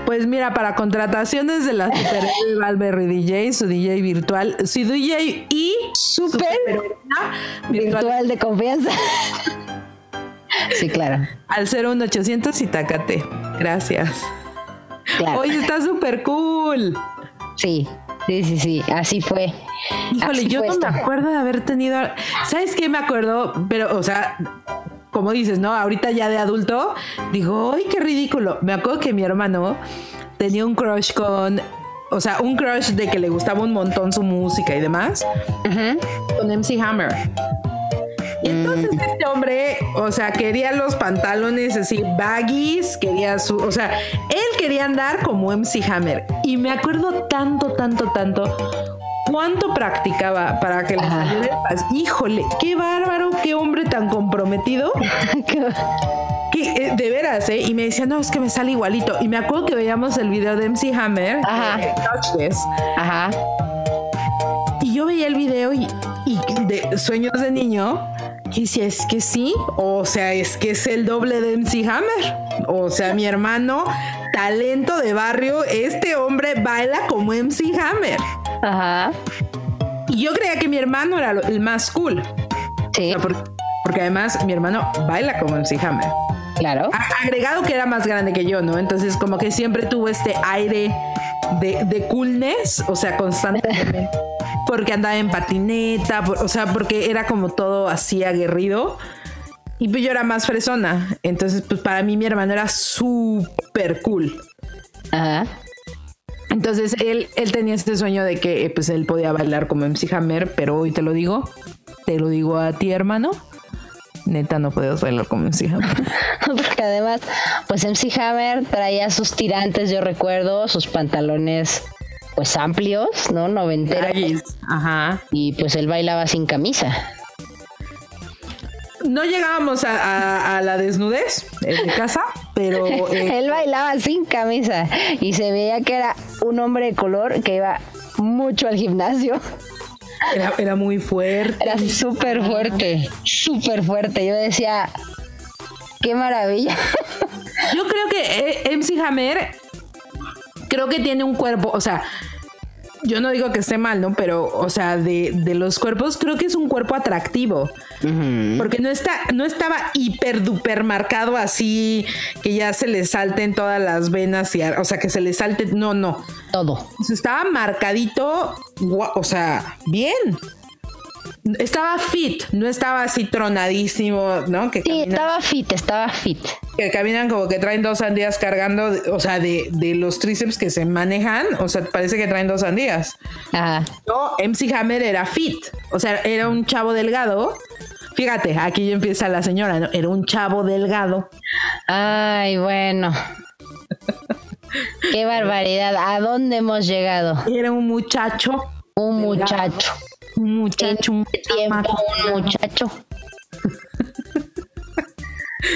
Pues mira, para contrataciones de la Super Valverde DJ, su DJ virtual, su DJ y superheroína virtual virtual de confianza. Sí, claro. al 01800 Itacate. Gracias. claro. Oye, está súper cool. Sí, sí, sí, sí. Así fue. Híjole, Así yo fue no me acuerdo de haber tenido. ¿Sabes qué me acuerdo? Pero, o sea, como dices, ¿no? Ahorita ya de adulto, digo, ¡ay, qué ridículo! Me acuerdo que mi hermano tenía un crush con. O sea, un crush de que le gustaba un montón su música y demás, Ujú. con MC Hammer. Y entonces Mm. este hombre, o sea, quería los pantalones así baggies, quería su, o sea, él quería andar como MC Hammer. Y me acuerdo tanto, tanto, tanto cuánto practicaba para que le saliera el. Híjole, qué bárbaro, qué hombre tan comprometido. Que, eh, de veras, ¿eh? Y me decía, no, es que me sale igualito. Y me acuerdo que veíamos el video de MC Hammer, Ajá. eh, Touch This, Ajá. y yo veía el video y, y de sueños de niño. Y si es que sí, o sea, es que es el doble de MC Hammer. O sea, mi hermano, talento de barrio, este hombre baila como MC Hammer. Ajá. Y yo creía que mi hermano era el más cool. O Sí, sea, porque, porque además mi hermano baila como MC Hammer. claro. Agregado que era más grande que yo, ¿no? Entonces como que siempre tuvo este aire de, de coolness, o sea, constantemente. Porque andaba en patineta, por- o sea, porque era como todo así aguerrido. Y pues yo era más fresona. Entonces, pues para mí mi hermano era súper cool. Ajá. Entonces él, él tenía este sueño de que pues él podía bailar como MC Hammer, pero hoy te lo digo, te lo digo a ti hermano, neta no podías bailar como MC Hammer. Porque además, pues MC Hammer traía sus tirantes, yo recuerdo, sus pantalones pues amplios, ¿no? Noventeros. Ajá. Y pues él bailaba sin camisa. No llegábamos a, a- a la desnudez en mi casa, pero eh, Él bailaba sin camisa y se veía que era un hombre de color que iba mucho al gimnasio. era, era muy fuerte. Era súper fuerte, súper fuerte. Yo decía, qué maravilla. Yo creo que eh, MC Hammer creo que tiene un cuerpo, o sea, yo no digo que esté mal, ¿no? Pero, o sea, de, de los cuerpos, creo que es un cuerpo atractivo. Porque no está, no estaba hiper duper marcado así que ya se le salten todas las venas y, o sea, que se le salte, no, no. Todo. O sea, estaba marcadito, o sea, bien. Estaba fit, no estaba así tronadísimo, ¿no? Que, Sí, caminan, estaba fit, estaba fit. que caminan como que traen dos sandías cargando, o sea, de, de los tríceps que se manejan, o sea, parece que traen dos sandías. Ajá. No, MC Hammer era fit, o sea, era un chavo delgado. Fíjate, aquí ya empieza la señora, ¿no? Era un chavo delgado. Ay, bueno. Qué barbaridad. ¿A dónde hemos llegado? Era un muchacho, Un Delgado. muchacho. Un muchacho, un Este tiempo, un muchacho.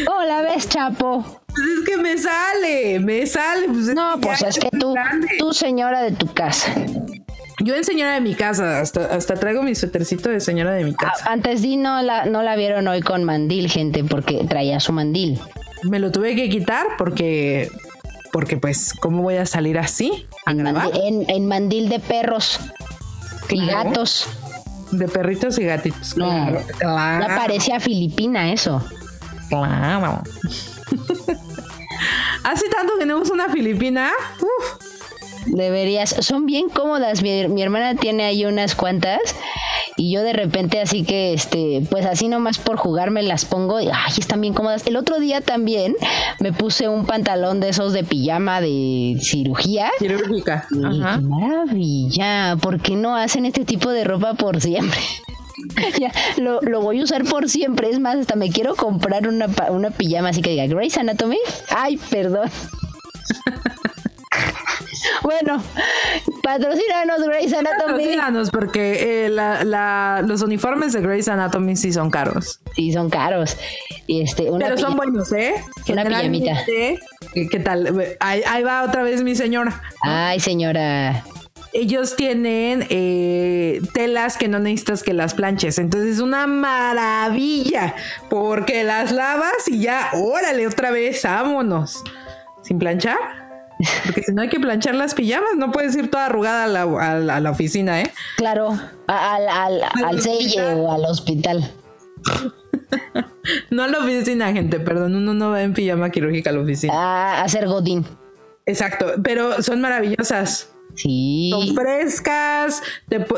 ¿Cómo la ves, Chapo? Pues es que me sale, me sale. Pues no, pues es que tú, tú señora de tu casa. Yo en señora de mi casa, hasta, hasta traigo mi suétercito de señora de mi ah, casa. antes di no la, no la vieron hoy con mandil, gente, porque traía su mandil. Me lo tuve que quitar porque, porque pues, ¿cómo voy a salir así a en grabar? Mandil, en, mandil de perros y gatos. De perritos y gatitos. Claro, claro. Ya parecía filipina eso. Claro. Hace tanto que tenemos una filipina. Uf. Deberías, son bien cómodas. Mi, hermana tiene ahí unas cuantas y yo de repente así que este pues así nomás por jugarme las pongo y ay están bien cómodas el otro día también me puse un pantalón de esos de pijama de cirugía quirúrgica Ajá. maravilla ¿por qué no hacen este tipo de ropa por siempre? ya, lo, lo, voy a usar por siempre. Es más, hasta me quiero comprar una, una pijama así que diga Grey's Anatomy. Ay, perdón. Bueno, patrocínanos Grey's Anatomy. Patrocínanos porque eh, los uniformes de Grey's Anatomy sí son caros. Sí, son caros. Este, Pero son buenos, ¿eh? Una pijamita. ¿Qué tal? Ahí, ahí va otra vez mi señora. Ay, señora ellos tienen eh, telas que no necesitas que las planches. Entonces es una maravilla porque las lavas y ya, órale, otra vez, vámonos. Sin planchar. Porque si no hay que planchar las pijamas, no puedes ir toda arrugada a la, oficina, ¿eh? Claro, al, al, al o al hospital. no a la oficina, gente, perdón, uno no va en pijama quirúrgica a la oficina. A hacer godín. Exacto, pero son maravillosas. Sí. Son frescas.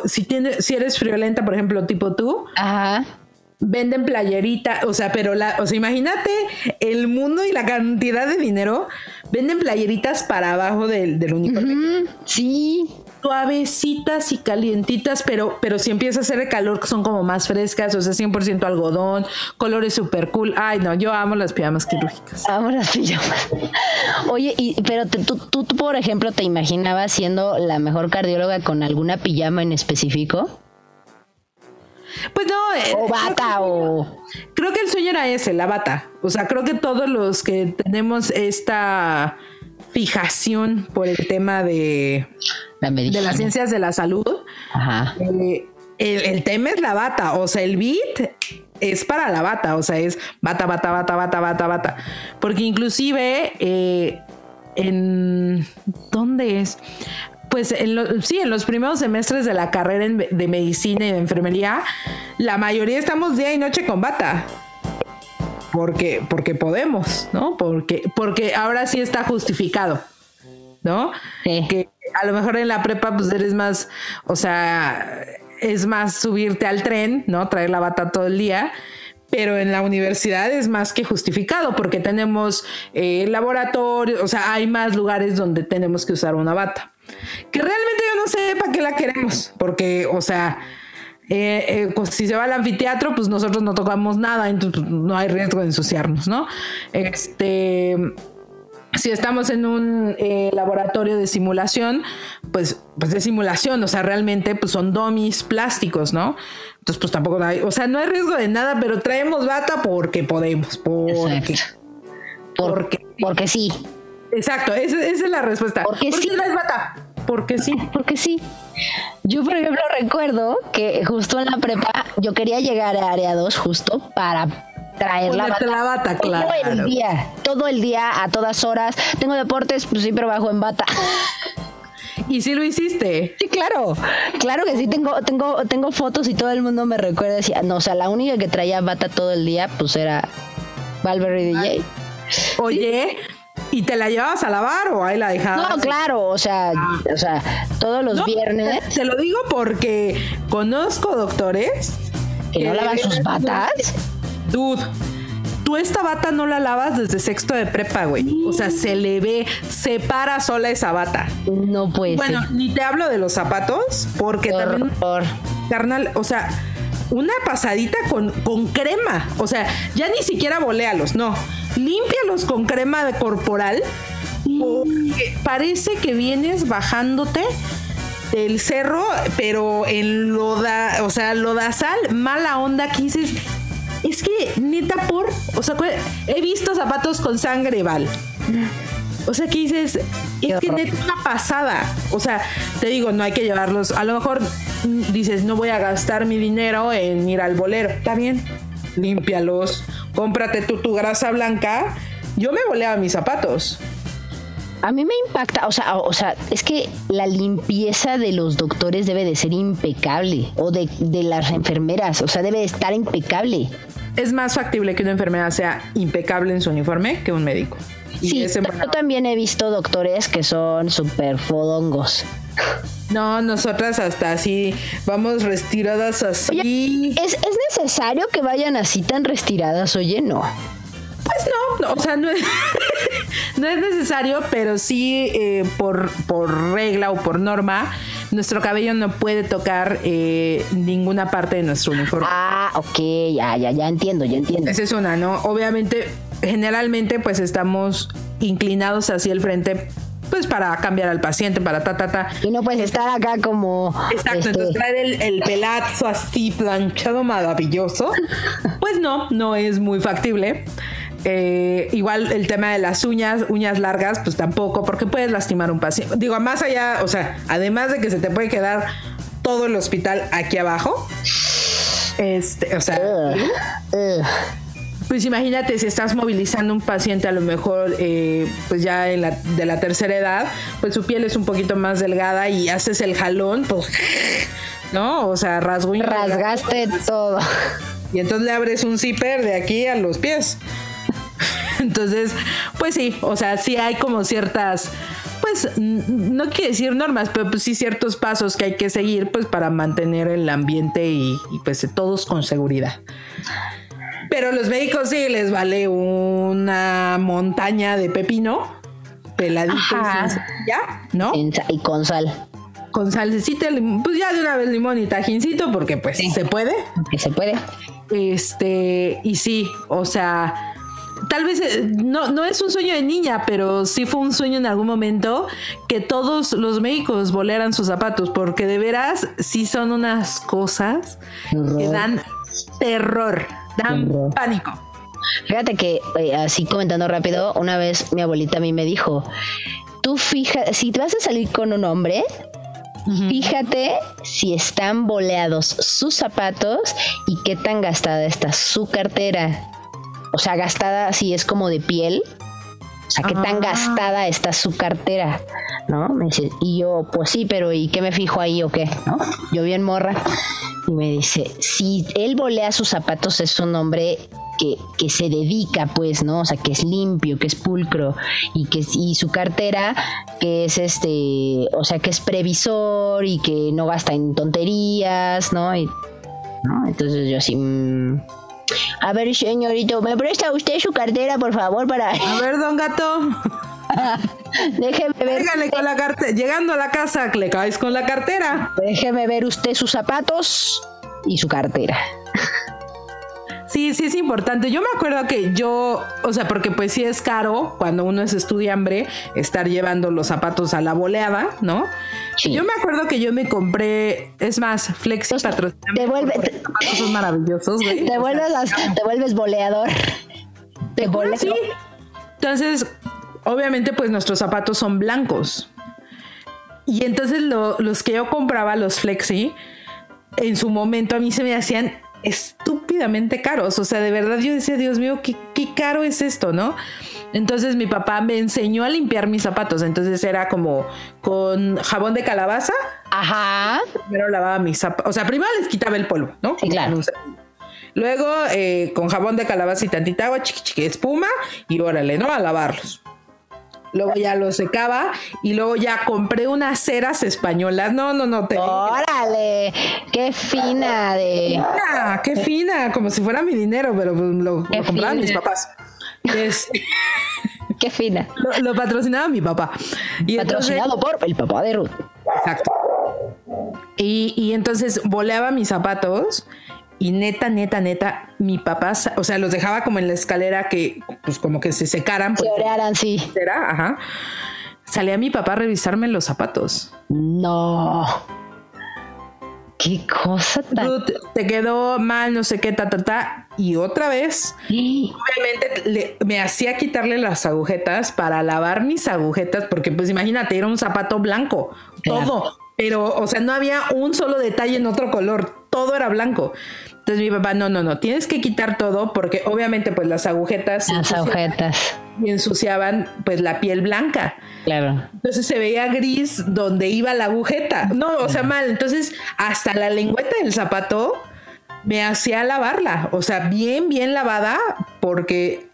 si, tienes, si eres friolenta, por ejemplo, tipo tú. Ajá venden playerita, o sea, pero la, o sea, imagínate el mundo y la cantidad de dinero, venden playeritas para abajo del, del uniforme. sí. Suavecitas y calientitas, pero, pero si empieza a hacer el calor, son como más frescas, o sea, 100% algodón, colores super cool. Ay, no, yo amo las pijamas quirúrgicas. Amo las pijamas. Oye, y, pero tú, tú, tú, por ejemplo, ¿te imaginabas siendo la mejor cardióloga con alguna pijama en específico? Pues no. Eh, o bata o. Creo que el sueño era ese, la bata. O sea, creo que todos los que tenemos esta fijación por el tema de, de las ciencias de la salud, eh, el, tema es la bata. O sea, el beat es para la bata. O sea, es bata, bata, bata, bata, bata, bata. Porque inclusive. Eh, en dónde es pues en sí, en los primeros semestres de la carrera de medicina y de enfermería, la mayoría estamos día y noche con bata. Porque, porque podemos, ¿no? Porque, porque ahora sí está justificado, ¿no? Que a lo mejor en la prepa, pues eres más, o sea, es más subirte al tren, ¿no? Traer la bata todo el día pero en la universidad es más que justificado porque tenemos eh, laboratorios, o sea, hay más lugares donde tenemos que usar una bata. Que realmente yo no sé para qué la queremos, porque, o sea, eh, eh, pues, si se va al anfiteatro, pues nosotros no tocamos nada, entonces pues, no hay riesgo de ensuciarnos, ¿no? Este, si estamos en un eh, laboratorio de simulación, pues, pues de simulación, o sea, realmente pues son domis plásticos, ¿no? Entonces, pues tampoco hay, o sea, no hay riesgo de nada, pero traemos bata porque podemos, porque, porque, porque sí. Exacto, esa, es la respuesta. Porque ¿Por sí. qué bata? Porque sí. Porque sí. Yo, por ejemplo, recuerdo que justo en la prepa yo quería llegar a área 2 justo para traer la bata. la bata, claro. Todo el día, todo el día, a todas horas. Tengo deportes, pues sí, pero bajo en bata. ¿Y si lo hiciste? Sí, claro. Claro que sí, tengo, tengo, tengo fotos y todo el mundo me recuerda. Decía, no, o sea, la única que traía bata todo el día, pues era Valverde DJ. Oye, ¿Y te la llevabas a lavar o ahí la dejabas? No, claro, o sea, ah. o sea, todos los viernes. Te lo digo porque conozco doctores que no lavan sus batas. Dude, tú esta bata no la lavas desde sexto de prepa, güey. O sea, se le ve, se para sola esa bata. No puede Bueno, ni te hablo de los zapatos, porque también. Carnal, o sea, una pasadita con, con crema. O sea, ya ni siquiera bolealos, no límpialos con crema de corporal. Porque parece que vienes bajándote del cerro, pero en loda, o sea, lodazal, mala onda que dices. Es que neta, por. O sea, he visto zapatos con sangre, Val. O sea, que dices, es que neta una pasada. O sea, te digo, no hay que llevarlos. A lo mejor mm, dices, no voy a gastar mi dinero en ir al bolero. Está bien, límpialos, cómprate tú tu grasa blanca. Yo me boleaba mis zapatos. A mí me impacta, o sea, o sea, es que la limpieza de los doctores debe de ser impecable, o de, de las enfermeras, o sea, debe de estar impecable. Es más factible que una enfermera sea impecable en su uniforme que un médico. sí, yo también he visto doctores que son súper fodongos. No, nosotras hasta así vamos retiradas así. ¿es, ¿es, necesario que vayan así tan retiradas? Oye, no. Pues no, o sea, no es, no es necesario, pero sí eh, por, por regla o por norma, nuestro cabello no puede tocar eh, ninguna parte de nuestro uniforme. Ah, ok, ya, ya, ya entiendo, ya entiendo. Esa es una, ¿no? Obviamente, generalmente, pues estamos inclinados hacia el frente pues para cambiar al paciente, para ta, ta, ta. Y no puedes estar acá como... Exacto, este, entonces traer el, el, pelazo así planchado maravilloso, pues no, no es muy factible. Eh, igual el tema de las uñas, uñas largas, pues tampoco, porque puedes lastimar un paciente. Digo, más allá, o sea, además de que se te puede quedar todo el hospital aquí abajo. Este, o sea. Pues imagínate si estás movilizando un paciente a lo mejor eh, pues ya de la tercera edad, pues su piel es un poquito más delgada y haces el jalón, pues, ¿no? O sea, rasguño. Rasgaste todo. Y entonces le abres un zipper de aquí a los pies. Entonces, pues sí, o sea, sí hay como ciertas, pues no quiero decir normas, pero pues sí ciertos pasos que hay que seguir pues para mantener el ambiente y, pues todos con seguridad. Pero los médicos sí les vale una montaña de pepino peladito ya, ¿no? Y con sal. Con salsecita, pues ya de una vez limón y tajincito, porque pues se puede. Que se puede. Este, y sí, o sea, tal vez eh, no, no es un sueño de niña, pero sí fue un sueño en algún momento que todos los médicos bolearan sus zapatos, porque de veras sí son unas cosas que dan terror, dan pánico. Fíjate que, eh, así comentando rápido, una vez mi abuelita a mí me dijo, tú fija, si te vas a salir con un hombre, Fíjate si están boleados sus zapatos y qué tan gastada está su cartera o sea, gastada así es como de piel. O sea, qué tan ah. gastada está su cartera, ¿no? Me dice, y yo, pues sí, pero ¿y qué me fijo ahí o qué? ¿No? Yo bien morra. Y me dice, si él volea sus zapatos es un hombre que, que, se dedica, pues, ¿no? O sea, que es limpio, que es pulcro y que y su cartera, que es este, o sea, que es previsor y que no gasta en tonterías, ¿no? Y, ¿no? Entonces yo así, mmm, a ver, señorito, ¿me presta usted su cartera, por favor, para... A ver, don gato. Déjeme ver. con la cartera. Llegando a la casa, le caes con la cartera. Déjeme ver usted sus zapatos y su cartera. Sí, sí es importante. Yo me acuerdo que yo, o sea, porque pues sí es caro cuando uno es estudiambre estar llevando los zapatos a la boleada, ¿no? Yo me acuerdo que yo me compré, es más, Flexi pues, Te vuelve, zapatos son maravillosos, güey. Te vuelves, te vuelves boleador. Te. Sí. Entonces, obviamente, pues nuestros zapatos son blancos. Y entonces los que yo compraba, los Flexi, en su momento a mí se me hacían estúpidamente caros. O sea, de verdad yo decía, Dios mío, qué, qué caro es esto, ¿no? Entonces mi papá me enseñó a limpiar mis zapatos. Entonces era como con jabón de calabaza. Ajá. Primero lavaba mis zapatos. O sea, primero les quitaba el polvo, ¿no? Sí, claro. Luego eh, con jabón de calabaza y tantita agua, chiqui, chiqui, espuma y órale, ¿no? A lavarlos. Luego ya lo secaba y luego ya compré unas ceras españolas. No, no, no. Te ¡Órale! ¡Qué fina! de ¡Qué fina! Como si fuera mi dinero, pero pues, lo, lo compraban mis papás. Qué fina. Lo, patrocinaba mi papá. Y Patrocinado por el papá de Ruth. Exacto. Y, y entonces boleaba mis zapatos y neta, neta, neta, mi papá, o sea, los dejaba como en la escalera que, pues como que se secaran. Pues, se sí. ajá. Salía mi papá a revisarme los zapatos. No. Qué cosa tan. Ruth, te quedó mal, no sé qué, ta, ta, ta. Y otra vez, obviamente le- me hacía quitarle las agujetas para lavar mis agujetas, porque pues imagínate, era un zapato blanco, Claro. todo. Pero, o sea, no había un solo detalle en otro color, todo era blanco. Entonces mi papá, no, no, no, tienes que quitar todo porque obviamente pues las agujetas Las ensuciaban agujetas. y ensuciaban pues la piel blanca. Claro. Entonces se veía gris donde iba la agujeta. No, o sea, mal. Entonces, hasta la lengüeta del zapato me hacía lavarla. O sea, bien, bien lavada, porque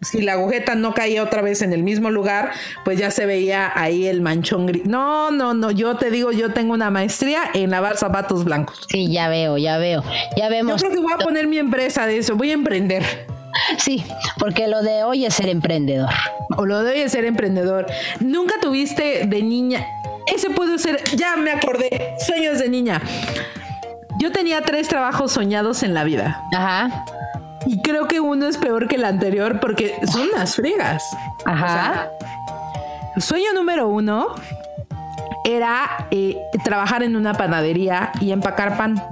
si la agujeta no caía otra vez en el mismo lugar, pues ya se veía ahí el manchón gris. No, no, no. Yo te digo, yo tengo una maestría en lavar zapatos blancos. Sí, ya veo, ya veo. Ya Yo vemos. creo que voy a poner mi empresa de eso. Voy a emprender. Sí, porque lo de hoy es ser emprendedor. O lo de hoy es ser emprendedor. Nunca tuviste de niña. Ese puede ser. Ya me acordé. Sueños de niña. Yo tenía tres trabajos soñados en la vida. Ajá. Y creo que uno es peor que el anterior porque son unas friegas. Ajá. Sueño número uno era eh, trabajar en una panadería y empacar pan.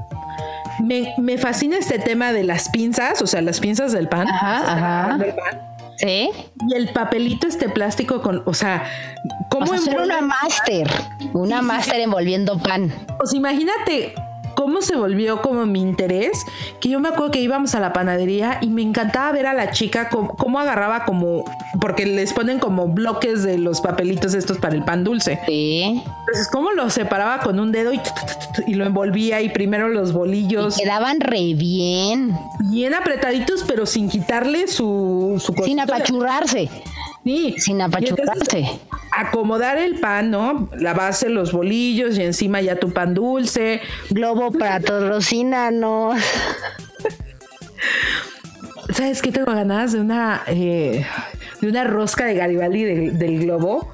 Me, me fascina este tema de las pinzas, o sea, las pinzas del pan. Ajá, ajá. pan. Sí. Y el papelito este plástico con, o sea, ¿cómo Vamos a hacer envuelve- una máster. Una máster envolviendo pan. Pues imagínate cómo se volvió como mi interés, que yo me acuerdo que íbamos a la panadería y me encantaba ver a la chica cómo, cómo agarraba como, porque les ponen como bloques de los papelitos estos para el pan dulce. Sí. Entonces, cómo lo separaba con un dedo y, y lo envolvía y primero los bolillos Quedaban re bien. bien apretaditos, pero sin quitarle su, su Sin cosita de- apachurrarse. Sí. Sin Y entonces, acomodar el pan, ¿no? La base, los bolillos y encima ya tu pan dulce. Globo patrocínanos. ¿Sabes qué tengo ganas de una eh, de una rosca de Garibaldi del, del globo?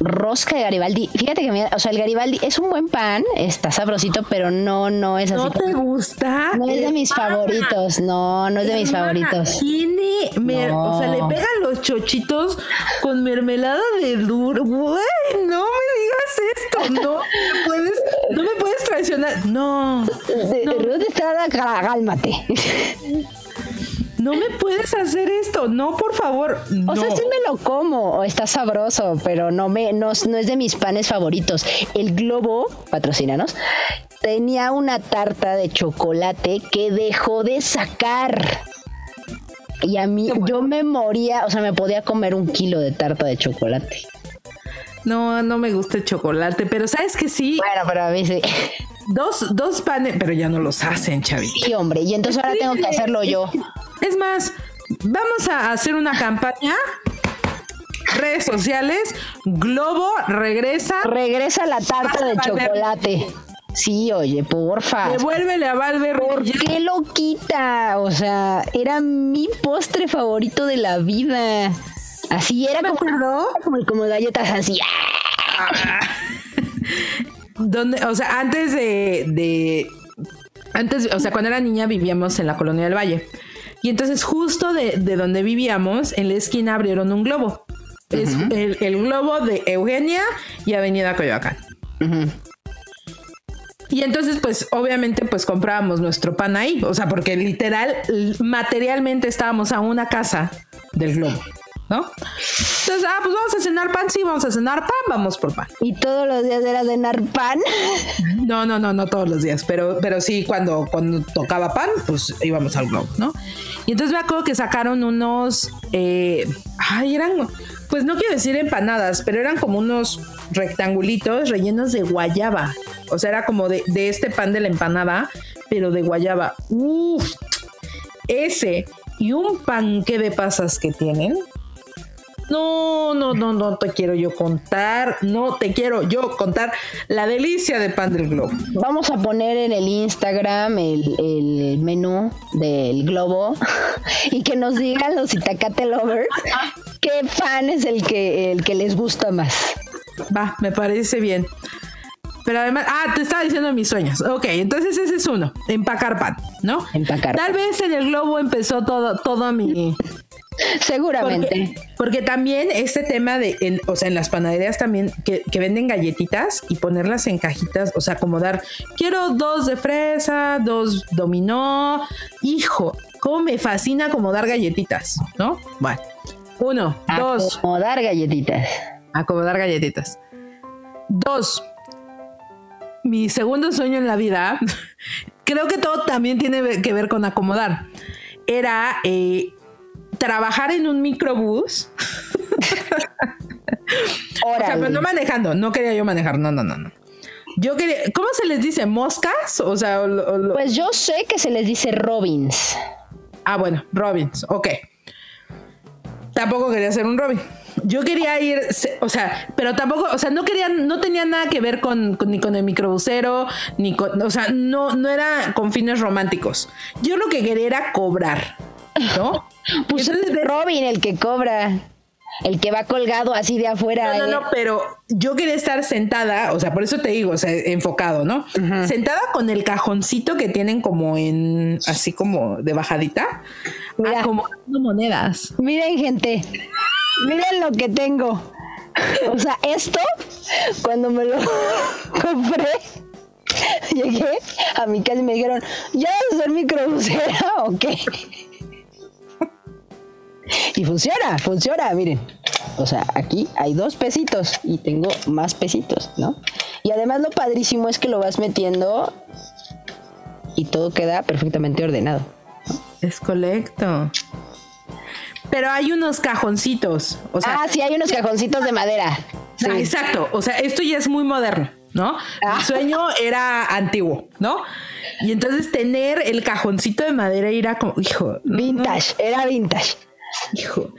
Rosca de Garibaldi. Fíjate que, o sea, el Garibaldi es un buen pan, está sabrosito, pero no, no es así. ¿No te gusta? No es de mis favoritos, no, no es de mis favoritos. Tiene, mer- No. o sea, le pegan los chochitos con mermelada de duro. Güey, no me digas esto. No me puedes, no me puedes traicionar. No, no. Ruth cá- cálmate. No me puedes hacer esto. No, por favor. No. O sea, sí me lo como, está sabroso, pero no me, no, no es de mis panes favoritos. El globo, patrocínanos, tenía una tarta de chocolate que dejó de sacar. Y a mí, yo me moría, o sea, me podía comer un kilo de tarta de chocolate. no, no me gusta el chocolate, pero sabes que sí, Bueno, pero a mí sí. Dos, dos panes, pero ya no los hacen, chavito. Sí, hombre, y entonces ahora tengo que hacerlo yo. Es más, vamos a hacer una campaña. Redes sociales, Globo regresa, Regresa la tarta de chocolate. Sí, oye, porfa. devuélvele a Valver. ¿Por qué lo quita? O sea, era mi postre favorito de la vida. Así era como, como, como galletas así. Donde, o sea, antes de, de- antes, o sea, cuando era niña vivíamos en la colonia del Valle. Y entonces justo de, de donde vivíamos, en la esquina abrieron un globo. Es el, el globo de Eugenia y Avenida Coyoacán. Y entonces, pues, obviamente, pues comprábamos nuestro pan ahí. O sea, porque literal, materialmente estábamos a una casa del globo, ¿no? Entonces, ah, pues vamos a cenar pan, sí, vamos a cenar pan, vamos por pan. Y todos los días era cenar pan. No, no, no, no todos los días, pero, pero sí cuando, cuando tocaba pan, pues íbamos al globo, ¿no? Y entonces me acuerdo que sacaron unos, eh, ay, eran, pues no quiero decir empanadas, pero eran como unos rectangulitos rellenos de guayaba. O sea, era como de, de este pan de la empanada, pero de guayaba. Uf, ese y un panque de pasas que tienen. No, no, no, no te quiero yo contar, no te quiero yo contar la delicia de pan del globo. Vamos a poner en el Instagram el, el menú del globo y que nos digan los Itacate Lovers qué pan es el que, el que les gusta más. Va, me parece bien. Pero además, ah, te estaba diciendo mis sueños. Ok, entonces ese es uno, empacar pan, ¿no? Empacar Tal vez en el globo empezó todo, todo mi, Seguramente. Porque, también este tema de, o sea, en las panaderías también que, venden galletitas y ponerlas en cajitas, o sea, como dar, quiero dos de fresa, dos dominó. Hijo, cómo me fascina acomodar galletitas, ¿no? Bueno, uno, dos. Acomodar galletitas. Acomodar galletitas. Dos. Mi segundo sueño en la vida, creo que todo también tiene que ver con acomodar. Era eh, trabajar en un microbús. o sea, pero no manejando, no quería yo manejar, no, no, no, no. Yo quería, ¿cómo se les dice? ¿Moscas? O sea, pues yo sé que se les dice Robins. Ah, bueno, Robins, ok. Tampoco quería ser un Robin. Yo quería ir, o sea, pero tampoco, o sea, no quería, no tenía nada que ver con, ni con el microbusero, ni con, o sea, no, no era con fines románticos. Yo lo que quería era cobrar, ¿no? Pues es Robin el que cobra. El que va colgado así de afuera. No, no, no, pero yo quería estar sentada, o sea, por eso te digo, o sea, enfocado, ¿no? Sentada con el cajoncito que tienen como en, así como de bajadita, Mira, acomodando monedas. Miren, gente, miren lo que tengo. O sea, esto, cuando me lo compré, llegué a mi casa y me dijeron, ¿ya vas a ser microbusera o qué? Y funciona, funciona, miren. O sea, aquí hay dos pesitos y tengo más pesitos, ¿no? Y además lo padrísimo es que lo vas metiendo y todo queda perfectamente ordenado. Es correcto. Pero hay unos cajoncitos. O sea, ah, sí, hay unos cajoncitos de madera. Ah, exacto. O sea, esto ya es muy moderno, ¿no? Mi ah. sueño era antiguo, ¿no? Y entonces tener el cajoncito de madera era como, hijo. Vintage, era vintage. Hijo.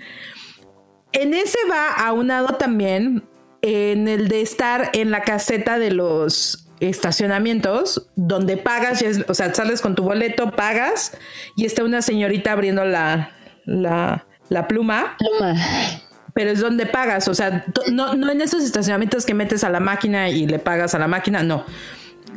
En ese va aunado también en el de estar en la caseta de los estacionamientos donde pagas, o sea, sales con tu boleto, pagas y está una señorita abriendo la, la, pluma. Pluma. Pero es donde pagas, o sea, no, no en esos estacionamientos que metes a la máquina y le pagas a la máquina, no.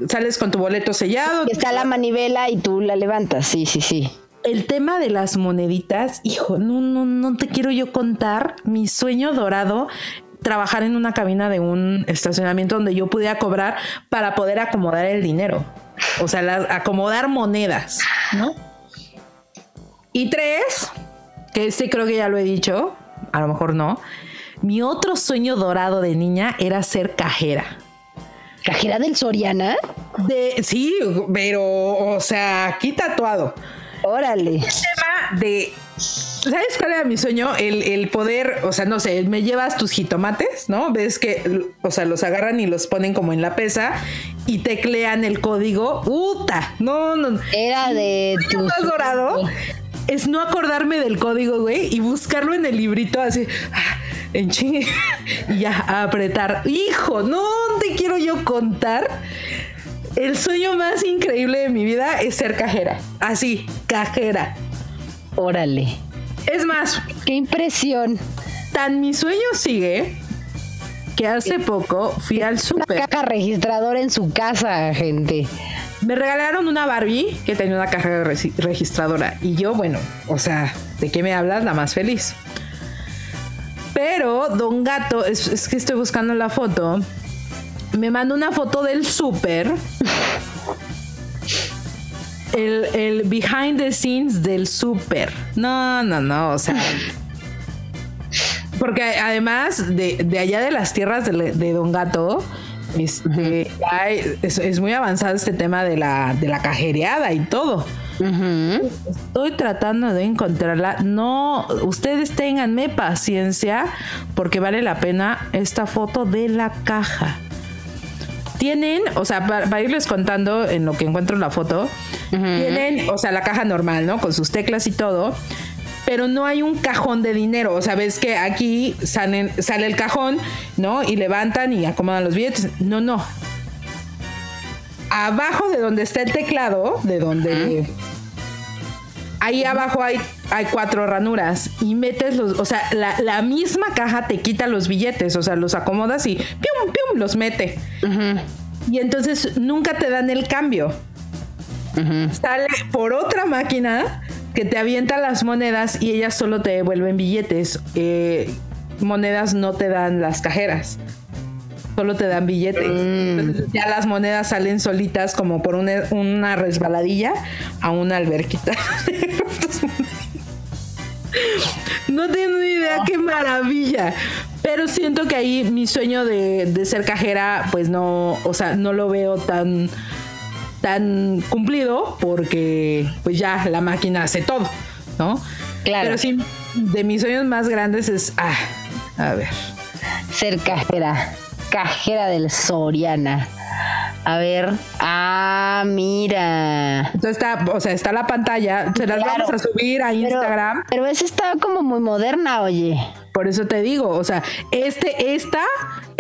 Sales con tu boleto sellado. Está la manivela y tú la levantas, sí, sí, sí el tema de las moneditas, hijo, no, no, no te quiero yo contar mi sueño dorado trabajar en una cabina de un estacionamiento donde yo pudiera cobrar para poder acomodar el dinero. O sea, acomodar monedas, ¿no? Y tres, que este creo que ya lo he dicho, a lo mejor no. Mi otro sueño dorado de niña era ser cajera. ¿Cajera del Soriana? De, sí, pero, o sea, aquí tatuado. Órale. El tema de ¿Sabes cuál era mi sueño? El, poder, o sea, no sé, me llevas tus jitomates, ¿no? Ves que, o sea, los agarran y los ponen como en la pesa y teclean el código. ¡Uta! No, no. Era de tu. más dorado? Es no acordarme del código, güey, y buscarlo en el librito así. Ah, en chingue. Y ya, apretar. Hijo, no te quiero yo contar el sueño más increíble de mi vida es ser cajera. Así, cajera. Órale. Es más. Qué impresión. Tan mi sueño sigue que hace poco fui al súper. Una caja registradora en su casa, gente. Me regalaron una Barbie que tenía una caja registradora. Y yo, bueno, o sea, ¿de qué me hablas? La más feliz. Pero Don Gato, es, es que estoy buscando la foto me mandó una foto del súper. El, behind the scenes del súper. No, no, no, o sea. Porque además de, allá de las tierras de, Don Gato, este, es, muy avanzado este tema de la, de la cajereada y todo. Estoy tratando de encontrarla. No, ustedes ténganme paciencia porque vale la pena esta foto de la caja tienen, o sea, para, irles contando en lo que encuentro en la foto, tienen, o sea, la caja normal, ¿no? Con sus teclas y todo. Pero no hay un cajón de dinero. O sea, ves que aquí salen, sale el cajón, ¿no? Y levantan y acomodan los billetes. No, no. Abajo de donde está el teclado, de donde. Ahí abajo hay, hay cuatro ranuras y metes los, o sea, la, misma caja te quita los billetes, o sea, los acomodas y pium, pium, los mete. Y entonces nunca te dan el cambio. Sale por otra máquina que te avienta las monedas y ellas solo te devuelven billetes. Eh, monedas no te dan las cajeras. Solo te dan billetes. Mm. Entonces ya las monedas salen solitas como por una, una resbaladilla a una alberquita. no tengo ni idea, qué maravilla. Pero siento que ahí mi sueño de, de ser cajera, pues no, o sea, no lo veo tan tan cumplido porque pues ya la máquina hace todo, ¿no? Claro. Pero sí, de mis sueños más grandes es, ah, a ver, Ser cajera. Cajera del Soriana. A ver. Ah, mira. entonces está, o sea, está la pantalla, se las Claro. vamos a subir a Pero, Instagram, pero esa está como muy moderna, oye. por eso te digo, o sea, este, esta,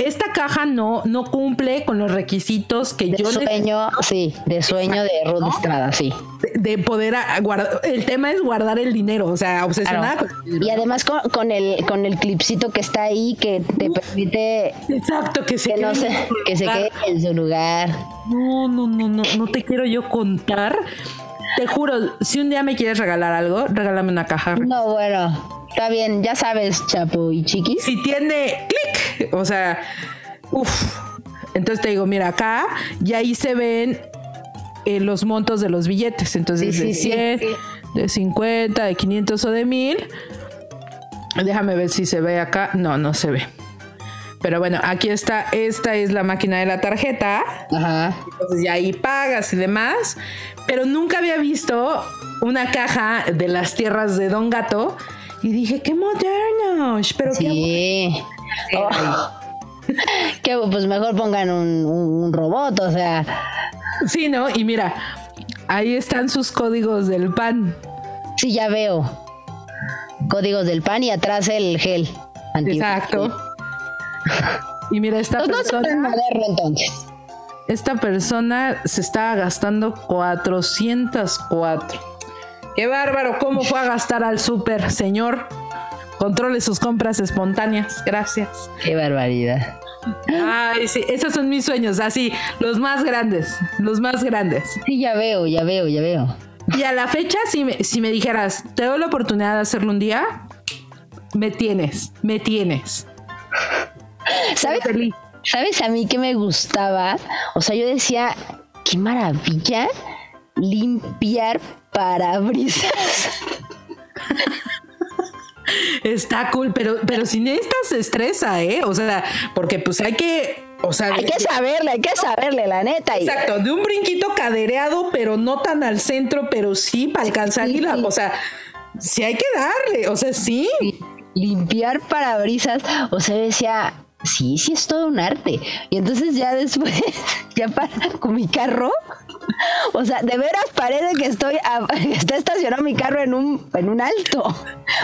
esta caja no, no cumple con los requisitos que De yo necesito sueño, sí, de sueño de Ruth Estrada, sí. de, de poder guardar, el tema es guardar el dinero, o sea, obsesionada Claro. con el dinero. Y además con, con el con el clipcito que está ahí que te permite Exacto, que se que no quede se, que se quede en su lugar. No, no, no, no, no te quiero yo contar. Te juro, si un día me quieres regalar algo, regálame una caja. No, bueno, está bien, ya sabes, Chapo y Chiquis. Si tiene clic, o sea, uff. Entonces te digo, mira, acá y ahí se ven eh, los montos de los billetes. Entonces, Sí, de sí, sí. 100, de 50, de 500 o de 1000. Déjame ver si se ve acá. No, no se ve. Pero bueno, aquí está. Esta es la máquina de la tarjeta. Ajá. Entonces ya ahí pagas y demás. Pero nunca había visto una caja de las tierras de Don Gato. Y dije, qué modernos. Pero qué Sí. Oh. Que pues mejor pongan un, un- un robot, o sea, Sí, ¿no? Y mira, ahí están sus códigos del pan. sí ya veo. Códigos del pan y atrás el gel. Exacto. Y mira, esta Pues no persona, moderno entonces. esta persona se estaba gastando 404. Qué bárbaro, ¿cómo fue a gastar al súper, señor? Controle sus compras espontáneas, gracias. Qué barbaridad. Ay, sí, esos son mis sueños, así, los más grandes, los más grandes. Sí, ya veo, ya veo, ya veo. Y a la fecha, si me, si me dijeras, te doy la oportunidad de hacerlo un día, me tienes, me tienes. ¿Sabes? ¿Sabes a mí que me gustaba? O sea, yo decía, qué maravilla limpiar parabrisas. Está cool, pero, pero sin esta se estresa, ¿eh? O sea, porque pues hay que, o sea, Hay que saberle, hay que saberle, la neta. Exacto, de un brinquito cadereado, pero no tan al centro, pero sí para alcanzar y la, o sea, sí hay que darle, o sea, sí. limpiar parabrisas, o sea, decía, sí, sí es todo un arte. Y entonces ya después, ya para con mi carro, o sea, de veras parece que estoy, a- está estacionado mi carro en un, en un alto.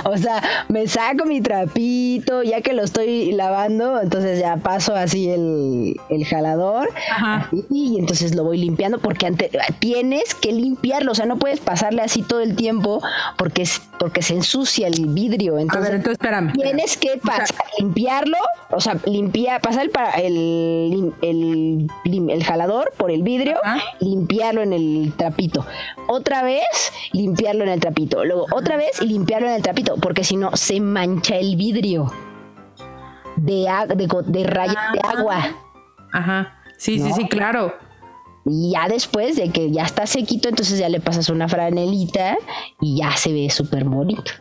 O sea, me saco mi trapito, ya que lo estoy lavando, entonces ya paso así el, el jalador Ajá. y, y entonces lo voy limpiando porque ante- tienes que limpiarlo, o sea, no puedes pasarle así todo el tiempo porque, es- porque se ensucia el vidrio. A Entonces, ver, entonces espérame. Tienes que pasar, limpiarlo, o sea, limpiar, pasar el, para- el, el, el jalador por el vidrio, Ajá. limpiarlo en el trapito. Otra vez, limpiarlo en el trapito. Luego, otra vez, limpiarlo en el trapito, porque si no, se mancha el vidrio de, de, go- de rayas de agua. Ajá. Sí, sí, sí, claro. Y ya después de que ya está sequito, entonces ya le pasas una franelita y ya se ve súper bonito.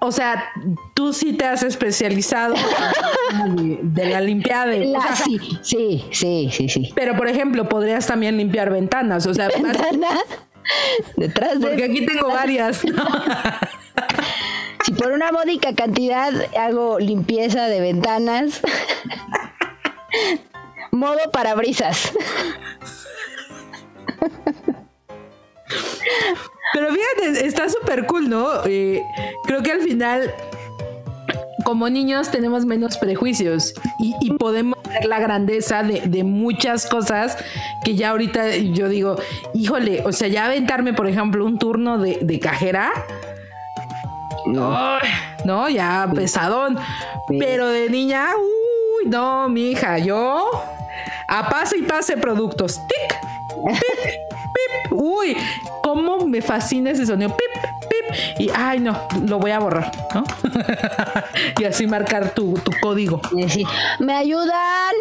O sea, tú sí te has especializado de, de la limpiada de. o La- sea, sí, sí, sí, sí, sí. Pero, por ejemplo, podrías también limpiar ventanas. O sea, Ventana detrás de porque aquí tengo varias. Si por una módica cantidad hago limpieza de ventanas, modo parabrisas. Pero fíjate, está súper cool, ¿no? Eh, creo que al final, como niños, tenemos menos prejuicios y, y podemos ver la grandeza de, de muchas cosas que ya ahorita yo digo, híjole, o sea, ya aventarme, por ejemplo, un turno de, de cajera. Ay, no, ya pesadón. Sí. Pero de niña, uy, no, mi hija, yo a pase y pase productos. Tic, pip, pip. Uy, cómo me fascina ese sonido. Pip, pip, y ay no, lo voy a borrar, ¿no? y así marcar tu, tu código. ¿Me ayudan?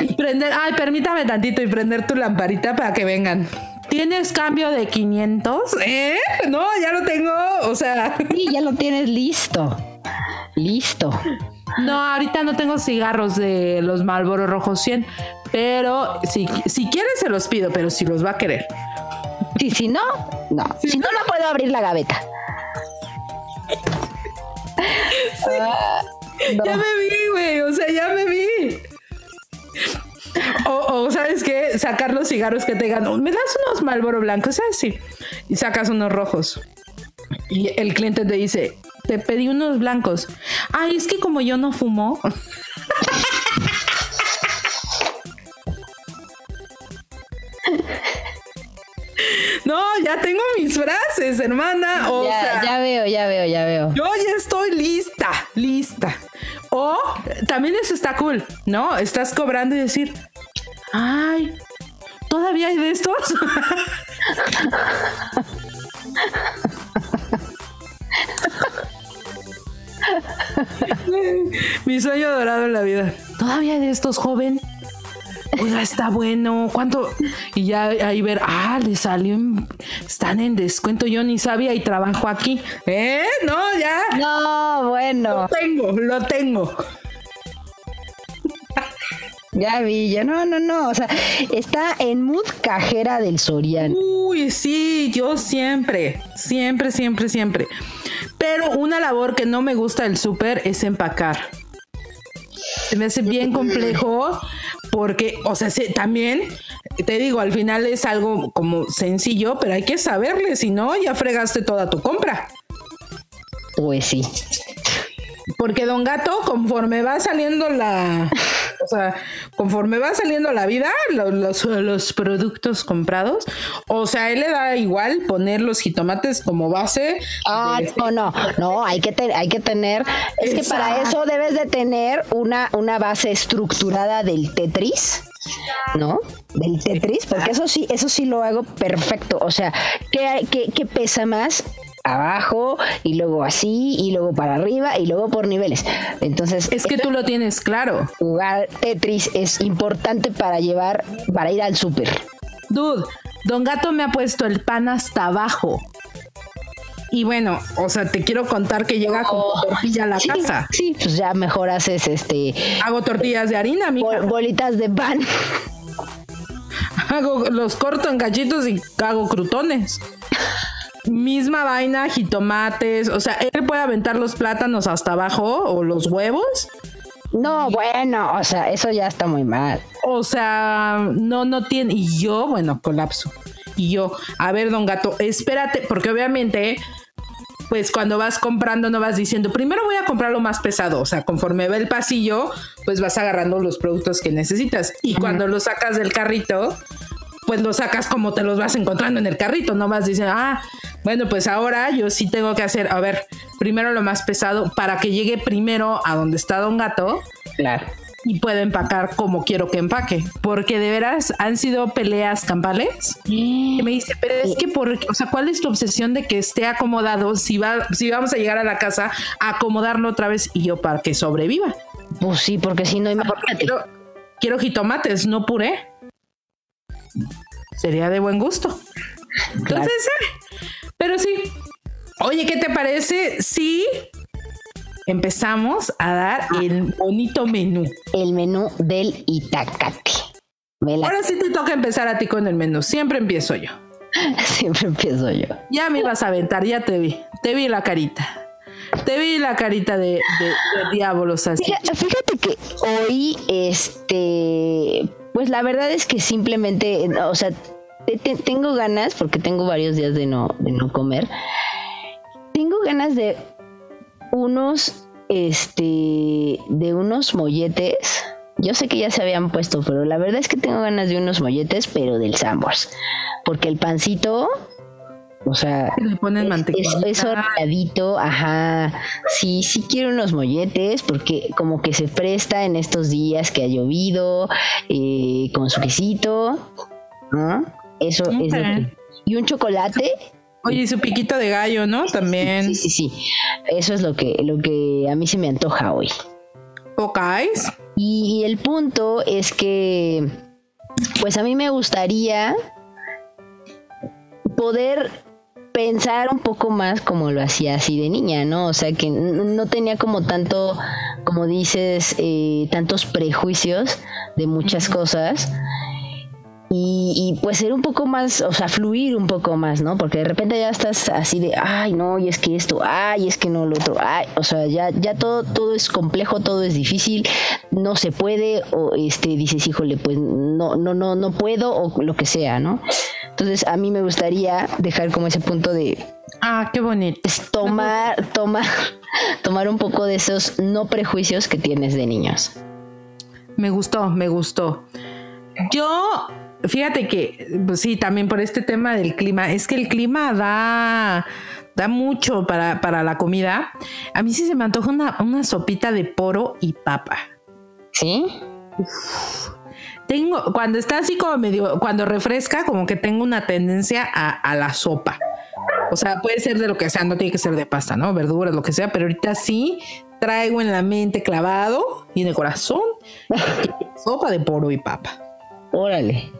Y prender, ay, permítame tantito y prender tu lamparita para que vengan. ¿Tienes cambio de 500? ¿Eh? No, ya lo tengo. O sea. Sí, ya lo tienes listo. Listo. No, ahorita no tengo cigarros de los Marlboro Rojos 100, pero si, si quieres se los pido, pero si los va a querer. Sí, si no, no. Si, no, no puedo abrir la gaveta. Ah, ya me vi, güey. O sea, ya me vi. O, ¿sabes qué? Sacar los cigarros que te ganó. Me das unos Malboro blancos, así. Y sacas unos rojos. Y el cliente te dice, te pedí unos blancos. Ay, es que como yo no fumo. No, ya tengo mis frases, hermana. O ya, ya veo, ya veo, ya veo. Yo ya estoy lista, lista. O también eso está cool, ¿no? Estás cobrando y decir, ay, ¿todavía hay de estos? Mi sueño dorado en la vida. ¿Todavía hay de estos, joven? Oiga, está bueno. ¿Cuánto? Y ya ahí ver, ah, le salió, están en descuento. Yo ni sabía y trabajo aquí. ¿Eh? No, ya. No, bueno. Lo tengo, lo tengo. Ya vi, ya no, no, no. O sea, está en mood cajera del Soriano. Uy, sí, yo siempre, siempre, siempre, siempre. Pero una labor que no me gusta del súper es empacar. Se me hace bien complejo porque, o sea, también te digo, al final es algo como sencillo, pero hay que saberle, si no, ya fregaste toda tu compra. Pues sí. Porque Don Gato, conforme va saliendo la. O sea, conforme va saliendo la vida, los, los, productos comprados, o sea, él le da igual poner los jitomates como base. Ah, no, no, no, hay que, hay que tener. Es que para eso debes de tener una, una base estructurada del Tetris. ¿no? Del Tetris, porque eso sí, eso sí lo hago perfecto. O sea, ¿qué, qué, qué pesa más? Abajo y luego así y luego para arriba y luego por niveles. Entonces, es que tú lo tienes claro. Jugar Tetris es importante para llevar para ir al súper. Dude, Don Gato me ha puesto el pan hasta abajo. Y bueno, o sea, te quiero contar que llega con tortilla a la casa. Sí, pues ya mejor haces este. Hago tortillas de harina, mija. bolitas de pan. Hago, los corto en cachitos y hago crutones misma vaina, jitomates, o sea, él puede aventar los plátanos hasta abajo o los huevos. No, bueno, o sea, eso ya está muy mal. O sea, no, no tiene. Y yo, bueno, colapso. Y yo, a ver, don gato, espérate, porque obviamente, pues cuando vas comprando no vas diciendo, primero voy a comprar lo más pesado. O sea, conforme ve el pasillo, pues vas agarrando los productos que necesitas. Y cuando lo sacas del carrito, pues lo sacas como te los vas encontrando en el carrito, no vas diciendo, ah, bueno, pues ahora yo sí tengo que hacer, a ver, primero lo más pesado para que llegue primero a donde está Don Gato. Claro. Y pueda empacar como quiero que empaque. Porque de veras han sido peleas campales. Y me dice, pero es que, por, o sea, ¿cuál es tu obsesión de que esté acomodado si, va, si vamos a llegar a la casa a acomodarlo otra vez y yo para que sobreviva? Pues sí, porque si no, imagínate. Quiero, quiero jitomates, no puré sería de buen gusto. Entonces, eh, pero sí. Oye, ¿qué te parece si empezamos a dar ah. el bonito menú? El menú del Itacate. Ahora sí te toca empezar a ti con el menú. Siempre empiezo yo. Siempre empiezo yo. Ya me ibas a aventar, ya te vi. Te vi la carita. Te vi la carita de, diablos así. fíjate que hoy, este, pues la verdad es que simplemente, o sea, tengo ganas, porque tengo varios días de no, de no comer, tengo ganas de unos, este, de unos molletes. Yo sé que ya se habían puesto, pero la verdad es que tengo ganas de unos molletes, pero del Sambors. Porque el pancito, o sea, le ponen es, ajá. Sí, sí quiero unos molletes porque como que se presta en estos días que ha llovido, eh, con su quesito, ¿no? Eso es lo que... Y un chocolate Oye, y su piquito de gallo, ¿no? También. Sí, sí, sí. Eso es lo que, lo que a mí se me antoja hoy. Ok. Y el punto es que, pues a mí me gustaría poder pensar un poco más como lo hacía así de niña, ¿no? O sea, que no tenía como tanto, como dices, eh, tantos prejuicios de muchas cosas. Y, pues ser un poco más, o sea, fluir un poco más, ¿no? Porque de repente ya estás así de, ay, no, y es que esto, ay, es que no lo otro, ay, o sea, ya, ya todo, todo es complejo, todo es difícil, no se puede, o este, dices, híjole, pues no, no, no, no puedo, o lo que sea, ¿no? Entonces, a mí me gustaría dejar como ese punto de. Ah, qué bonito. Es tomar, tomar, tomar un poco de esos no prejuicios que tienes de niños. Me gustó, me gustó. Yo, fíjate que, pues sí, también por este tema del clima, es que el clima da, da mucho para, para la comida. A mí sí se me antoja una, una sopita de poro y papa. ¿Sí? Tengo, cuando está así como medio, cuando refresca, como que tengo una tendencia a, la sopa. O sea, puede ser de lo que sea, no tiene que ser de pasta, ¿no? Verduras, lo que sea, pero ahorita sí traigo en la mente clavado y en el corazón sopa de poro y papa. Órale.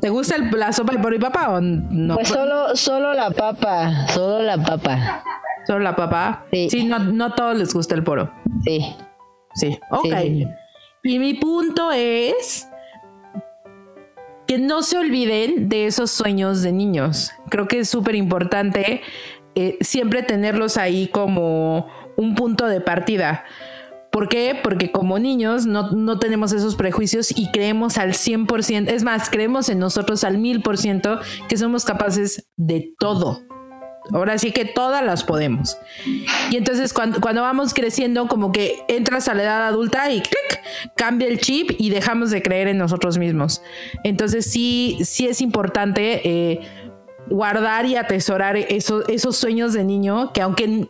¿Te gusta la sopa de poro y papa o no? Pues solo, solo la papa, solo la papa. ¿Solo la papa? Sí. Sí, no, no todos les gusta el poro. Sí. Sí, ok. Y mi punto es que no se olviden de esos sueños de niños. Creo que es súper importante eh, siempre tenerlos ahí como un punto de partida. ¿Por qué? Porque como niños no, no, tenemos esos prejuicios y creemos al 100%, es más, creemos en nosotros al 1000% que somos capaces de todo. Ahora sí que todas las podemos. Y entonces cuando, vamos creciendo, como que entras a la edad adulta y cambia el chip y dejamos de creer en nosotros mismos. Entonces sí, sí es importante eh, guardar y atesorar esos, esos sueños de niño que aunque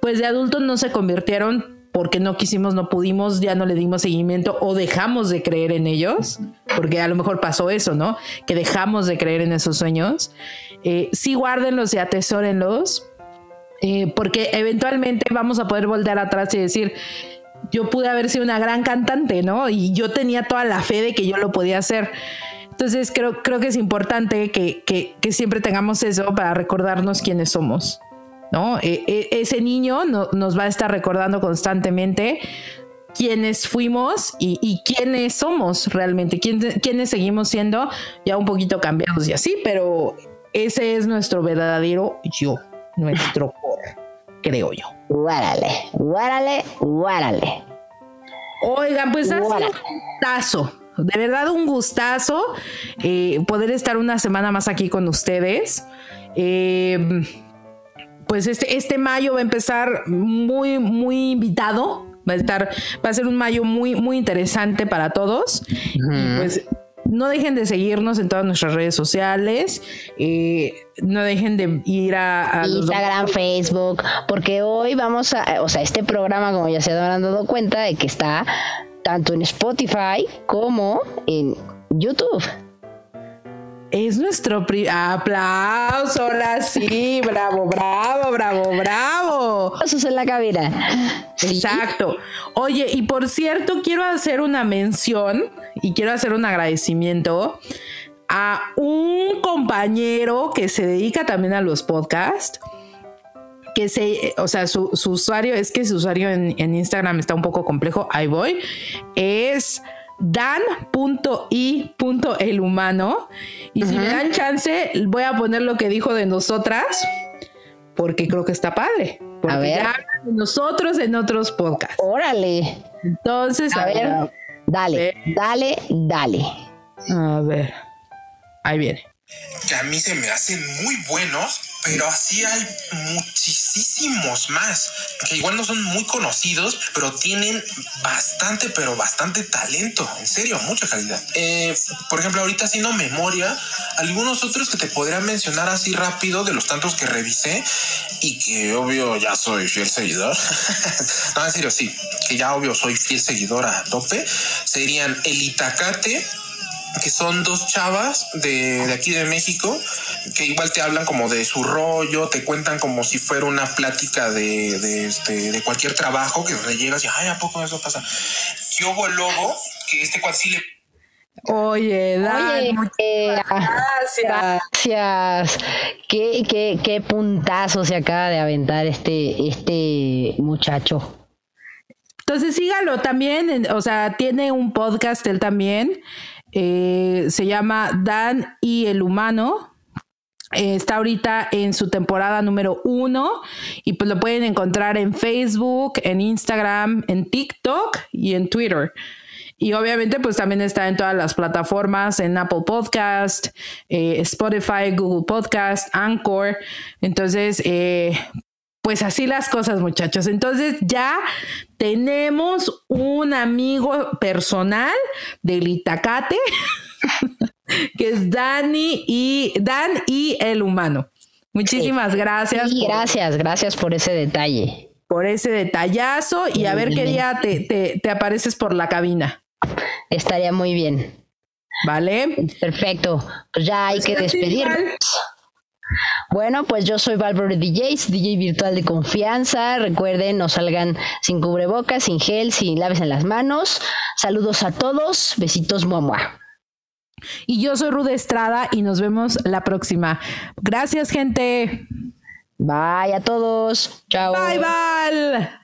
pues de adultos no se convirtieron porque no quisimos, no pudimos, ya no le dimos seguimiento o dejamos de creer en ellos, porque a lo mejor pasó eso, ¿no? Que dejamos de creer en esos sueños eh, sí guárdenlos y atesórenlos, eh, porque eventualmente vamos a poder volver atrás y decir, yo pude haber sido una gran cantante, ¿no? Y yo tenía toda la fe de que yo lo podía hacer. Entonces creo, creo que es importante que, que, siempre tengamos eso para recordarnos quiénes somos, ¿no? E, e, ese niño nos va a estar recordando constantemente quiénes fuimos y, quiénes somos realmente, quiénes, quiénes seguimos siendo ya un poquito cambiados y así, pero ese es nuestro verdadero yo, nuestro core, creo yo. Guárale, guárale, guárale. Oigan, pues ha sido un gustazo, de verdad un gustazo eh, poder estar una semana más aquí con ustedes. Eh, pues este, este mayo va a empezar muy, muy invitado. Va a estar, va a ser un mayo muy, muy interesante para todos. Y pues no dejen de seguirnos en todas nuestras redes sociales. Eh, no dejen de ir a, Instagram, Facebook, porque hoy vamos a, o sea, este programa, como ya se habrán dado cuenta, de que está tanto en Spotify como en YouTube. Es nuestro aplauso, ahora sí, bravo, bravo, bravo, bravo. Eso es en la cabina. Exacto. Oye, y por cierto, quiero hacer una mención y quiero hacer un agradecimiento a un compañero que se dedica también a los podcasts que se, o sea, su, usuario, es que su usuario en, en, Instagram está un poco complejo, ahí voy, es dan.i.elhumano. Y si me dan chance, voy a poner lo que dijo de nosotras, porque creo que está padre. Porque a ver. de nosotros en otros podcasts. Órale. Entonces, a, ver, dale, dale, dale. A ver, ahí viene. Que a mí se me hacen muy buenos pero así hay muchísimos más, que igual no son muy conocidos, pero tienen bastante, pero bastante talento, en serio, mucha calidad. Eh, por ejemplo, ahorita haciendo memoria, algunos otros que te podría mencionar así rápido de los tantos que revisé y que obvio ya soy fiel seguidor. no, en serio, sí, que ya obvio soy fiel seguidor a tope, serían el Itacate, que son dos chavas de, de aquí de México que igual te hablan como de su rollo, te cuentan como si fuera una plática de, de, este, de cualquier trabajo que donde llegas y, ay, ¿a poco eso pasa? Yo hubo lobo, que este cual sí le Oye, Dan, Oye, gracias. Gracias. ¿Qué, qué, qué puntazo se acaba de aventar este, este muchacho. Entonces sígalo también, o sea, tiene un podcast él también, eh, se llama Dan y el humano. Eh, está ahorita en su temporada número uno y pues lo pueden encontrar en Facebook, en Instagram, en TikTok y en Twitter. Y obviamente pues también está en todas las plataformas, en Apple Podcast, eh, Spotify, Google Podcast, Anchor. Entonces, pues así las cosas, muchachos. Entonces ya tenemos un amigo personal del Itacate, que es Dani y Dan y el humano. Muchísimas gracias Sí, por, gracias, gracias por ese detalle. por ese detallazo y a ver qué día te, te- te apareces por la cabina. Estaría muy bien. ¿Vale? Perfecto. Pues ya hay que despedirnos. Bueno, pues yo soy Valverde DJs, DJ virtual de confianza. Recuerden, no salgan sin cubrebocas, sin gel, sin laves en las manos. Saludos a todos. Besitos, muamua. Y yo soy Rude Estrada y nos vemos la próxima. Gracias, gente. Bye a todos. Chao. Bye, bye.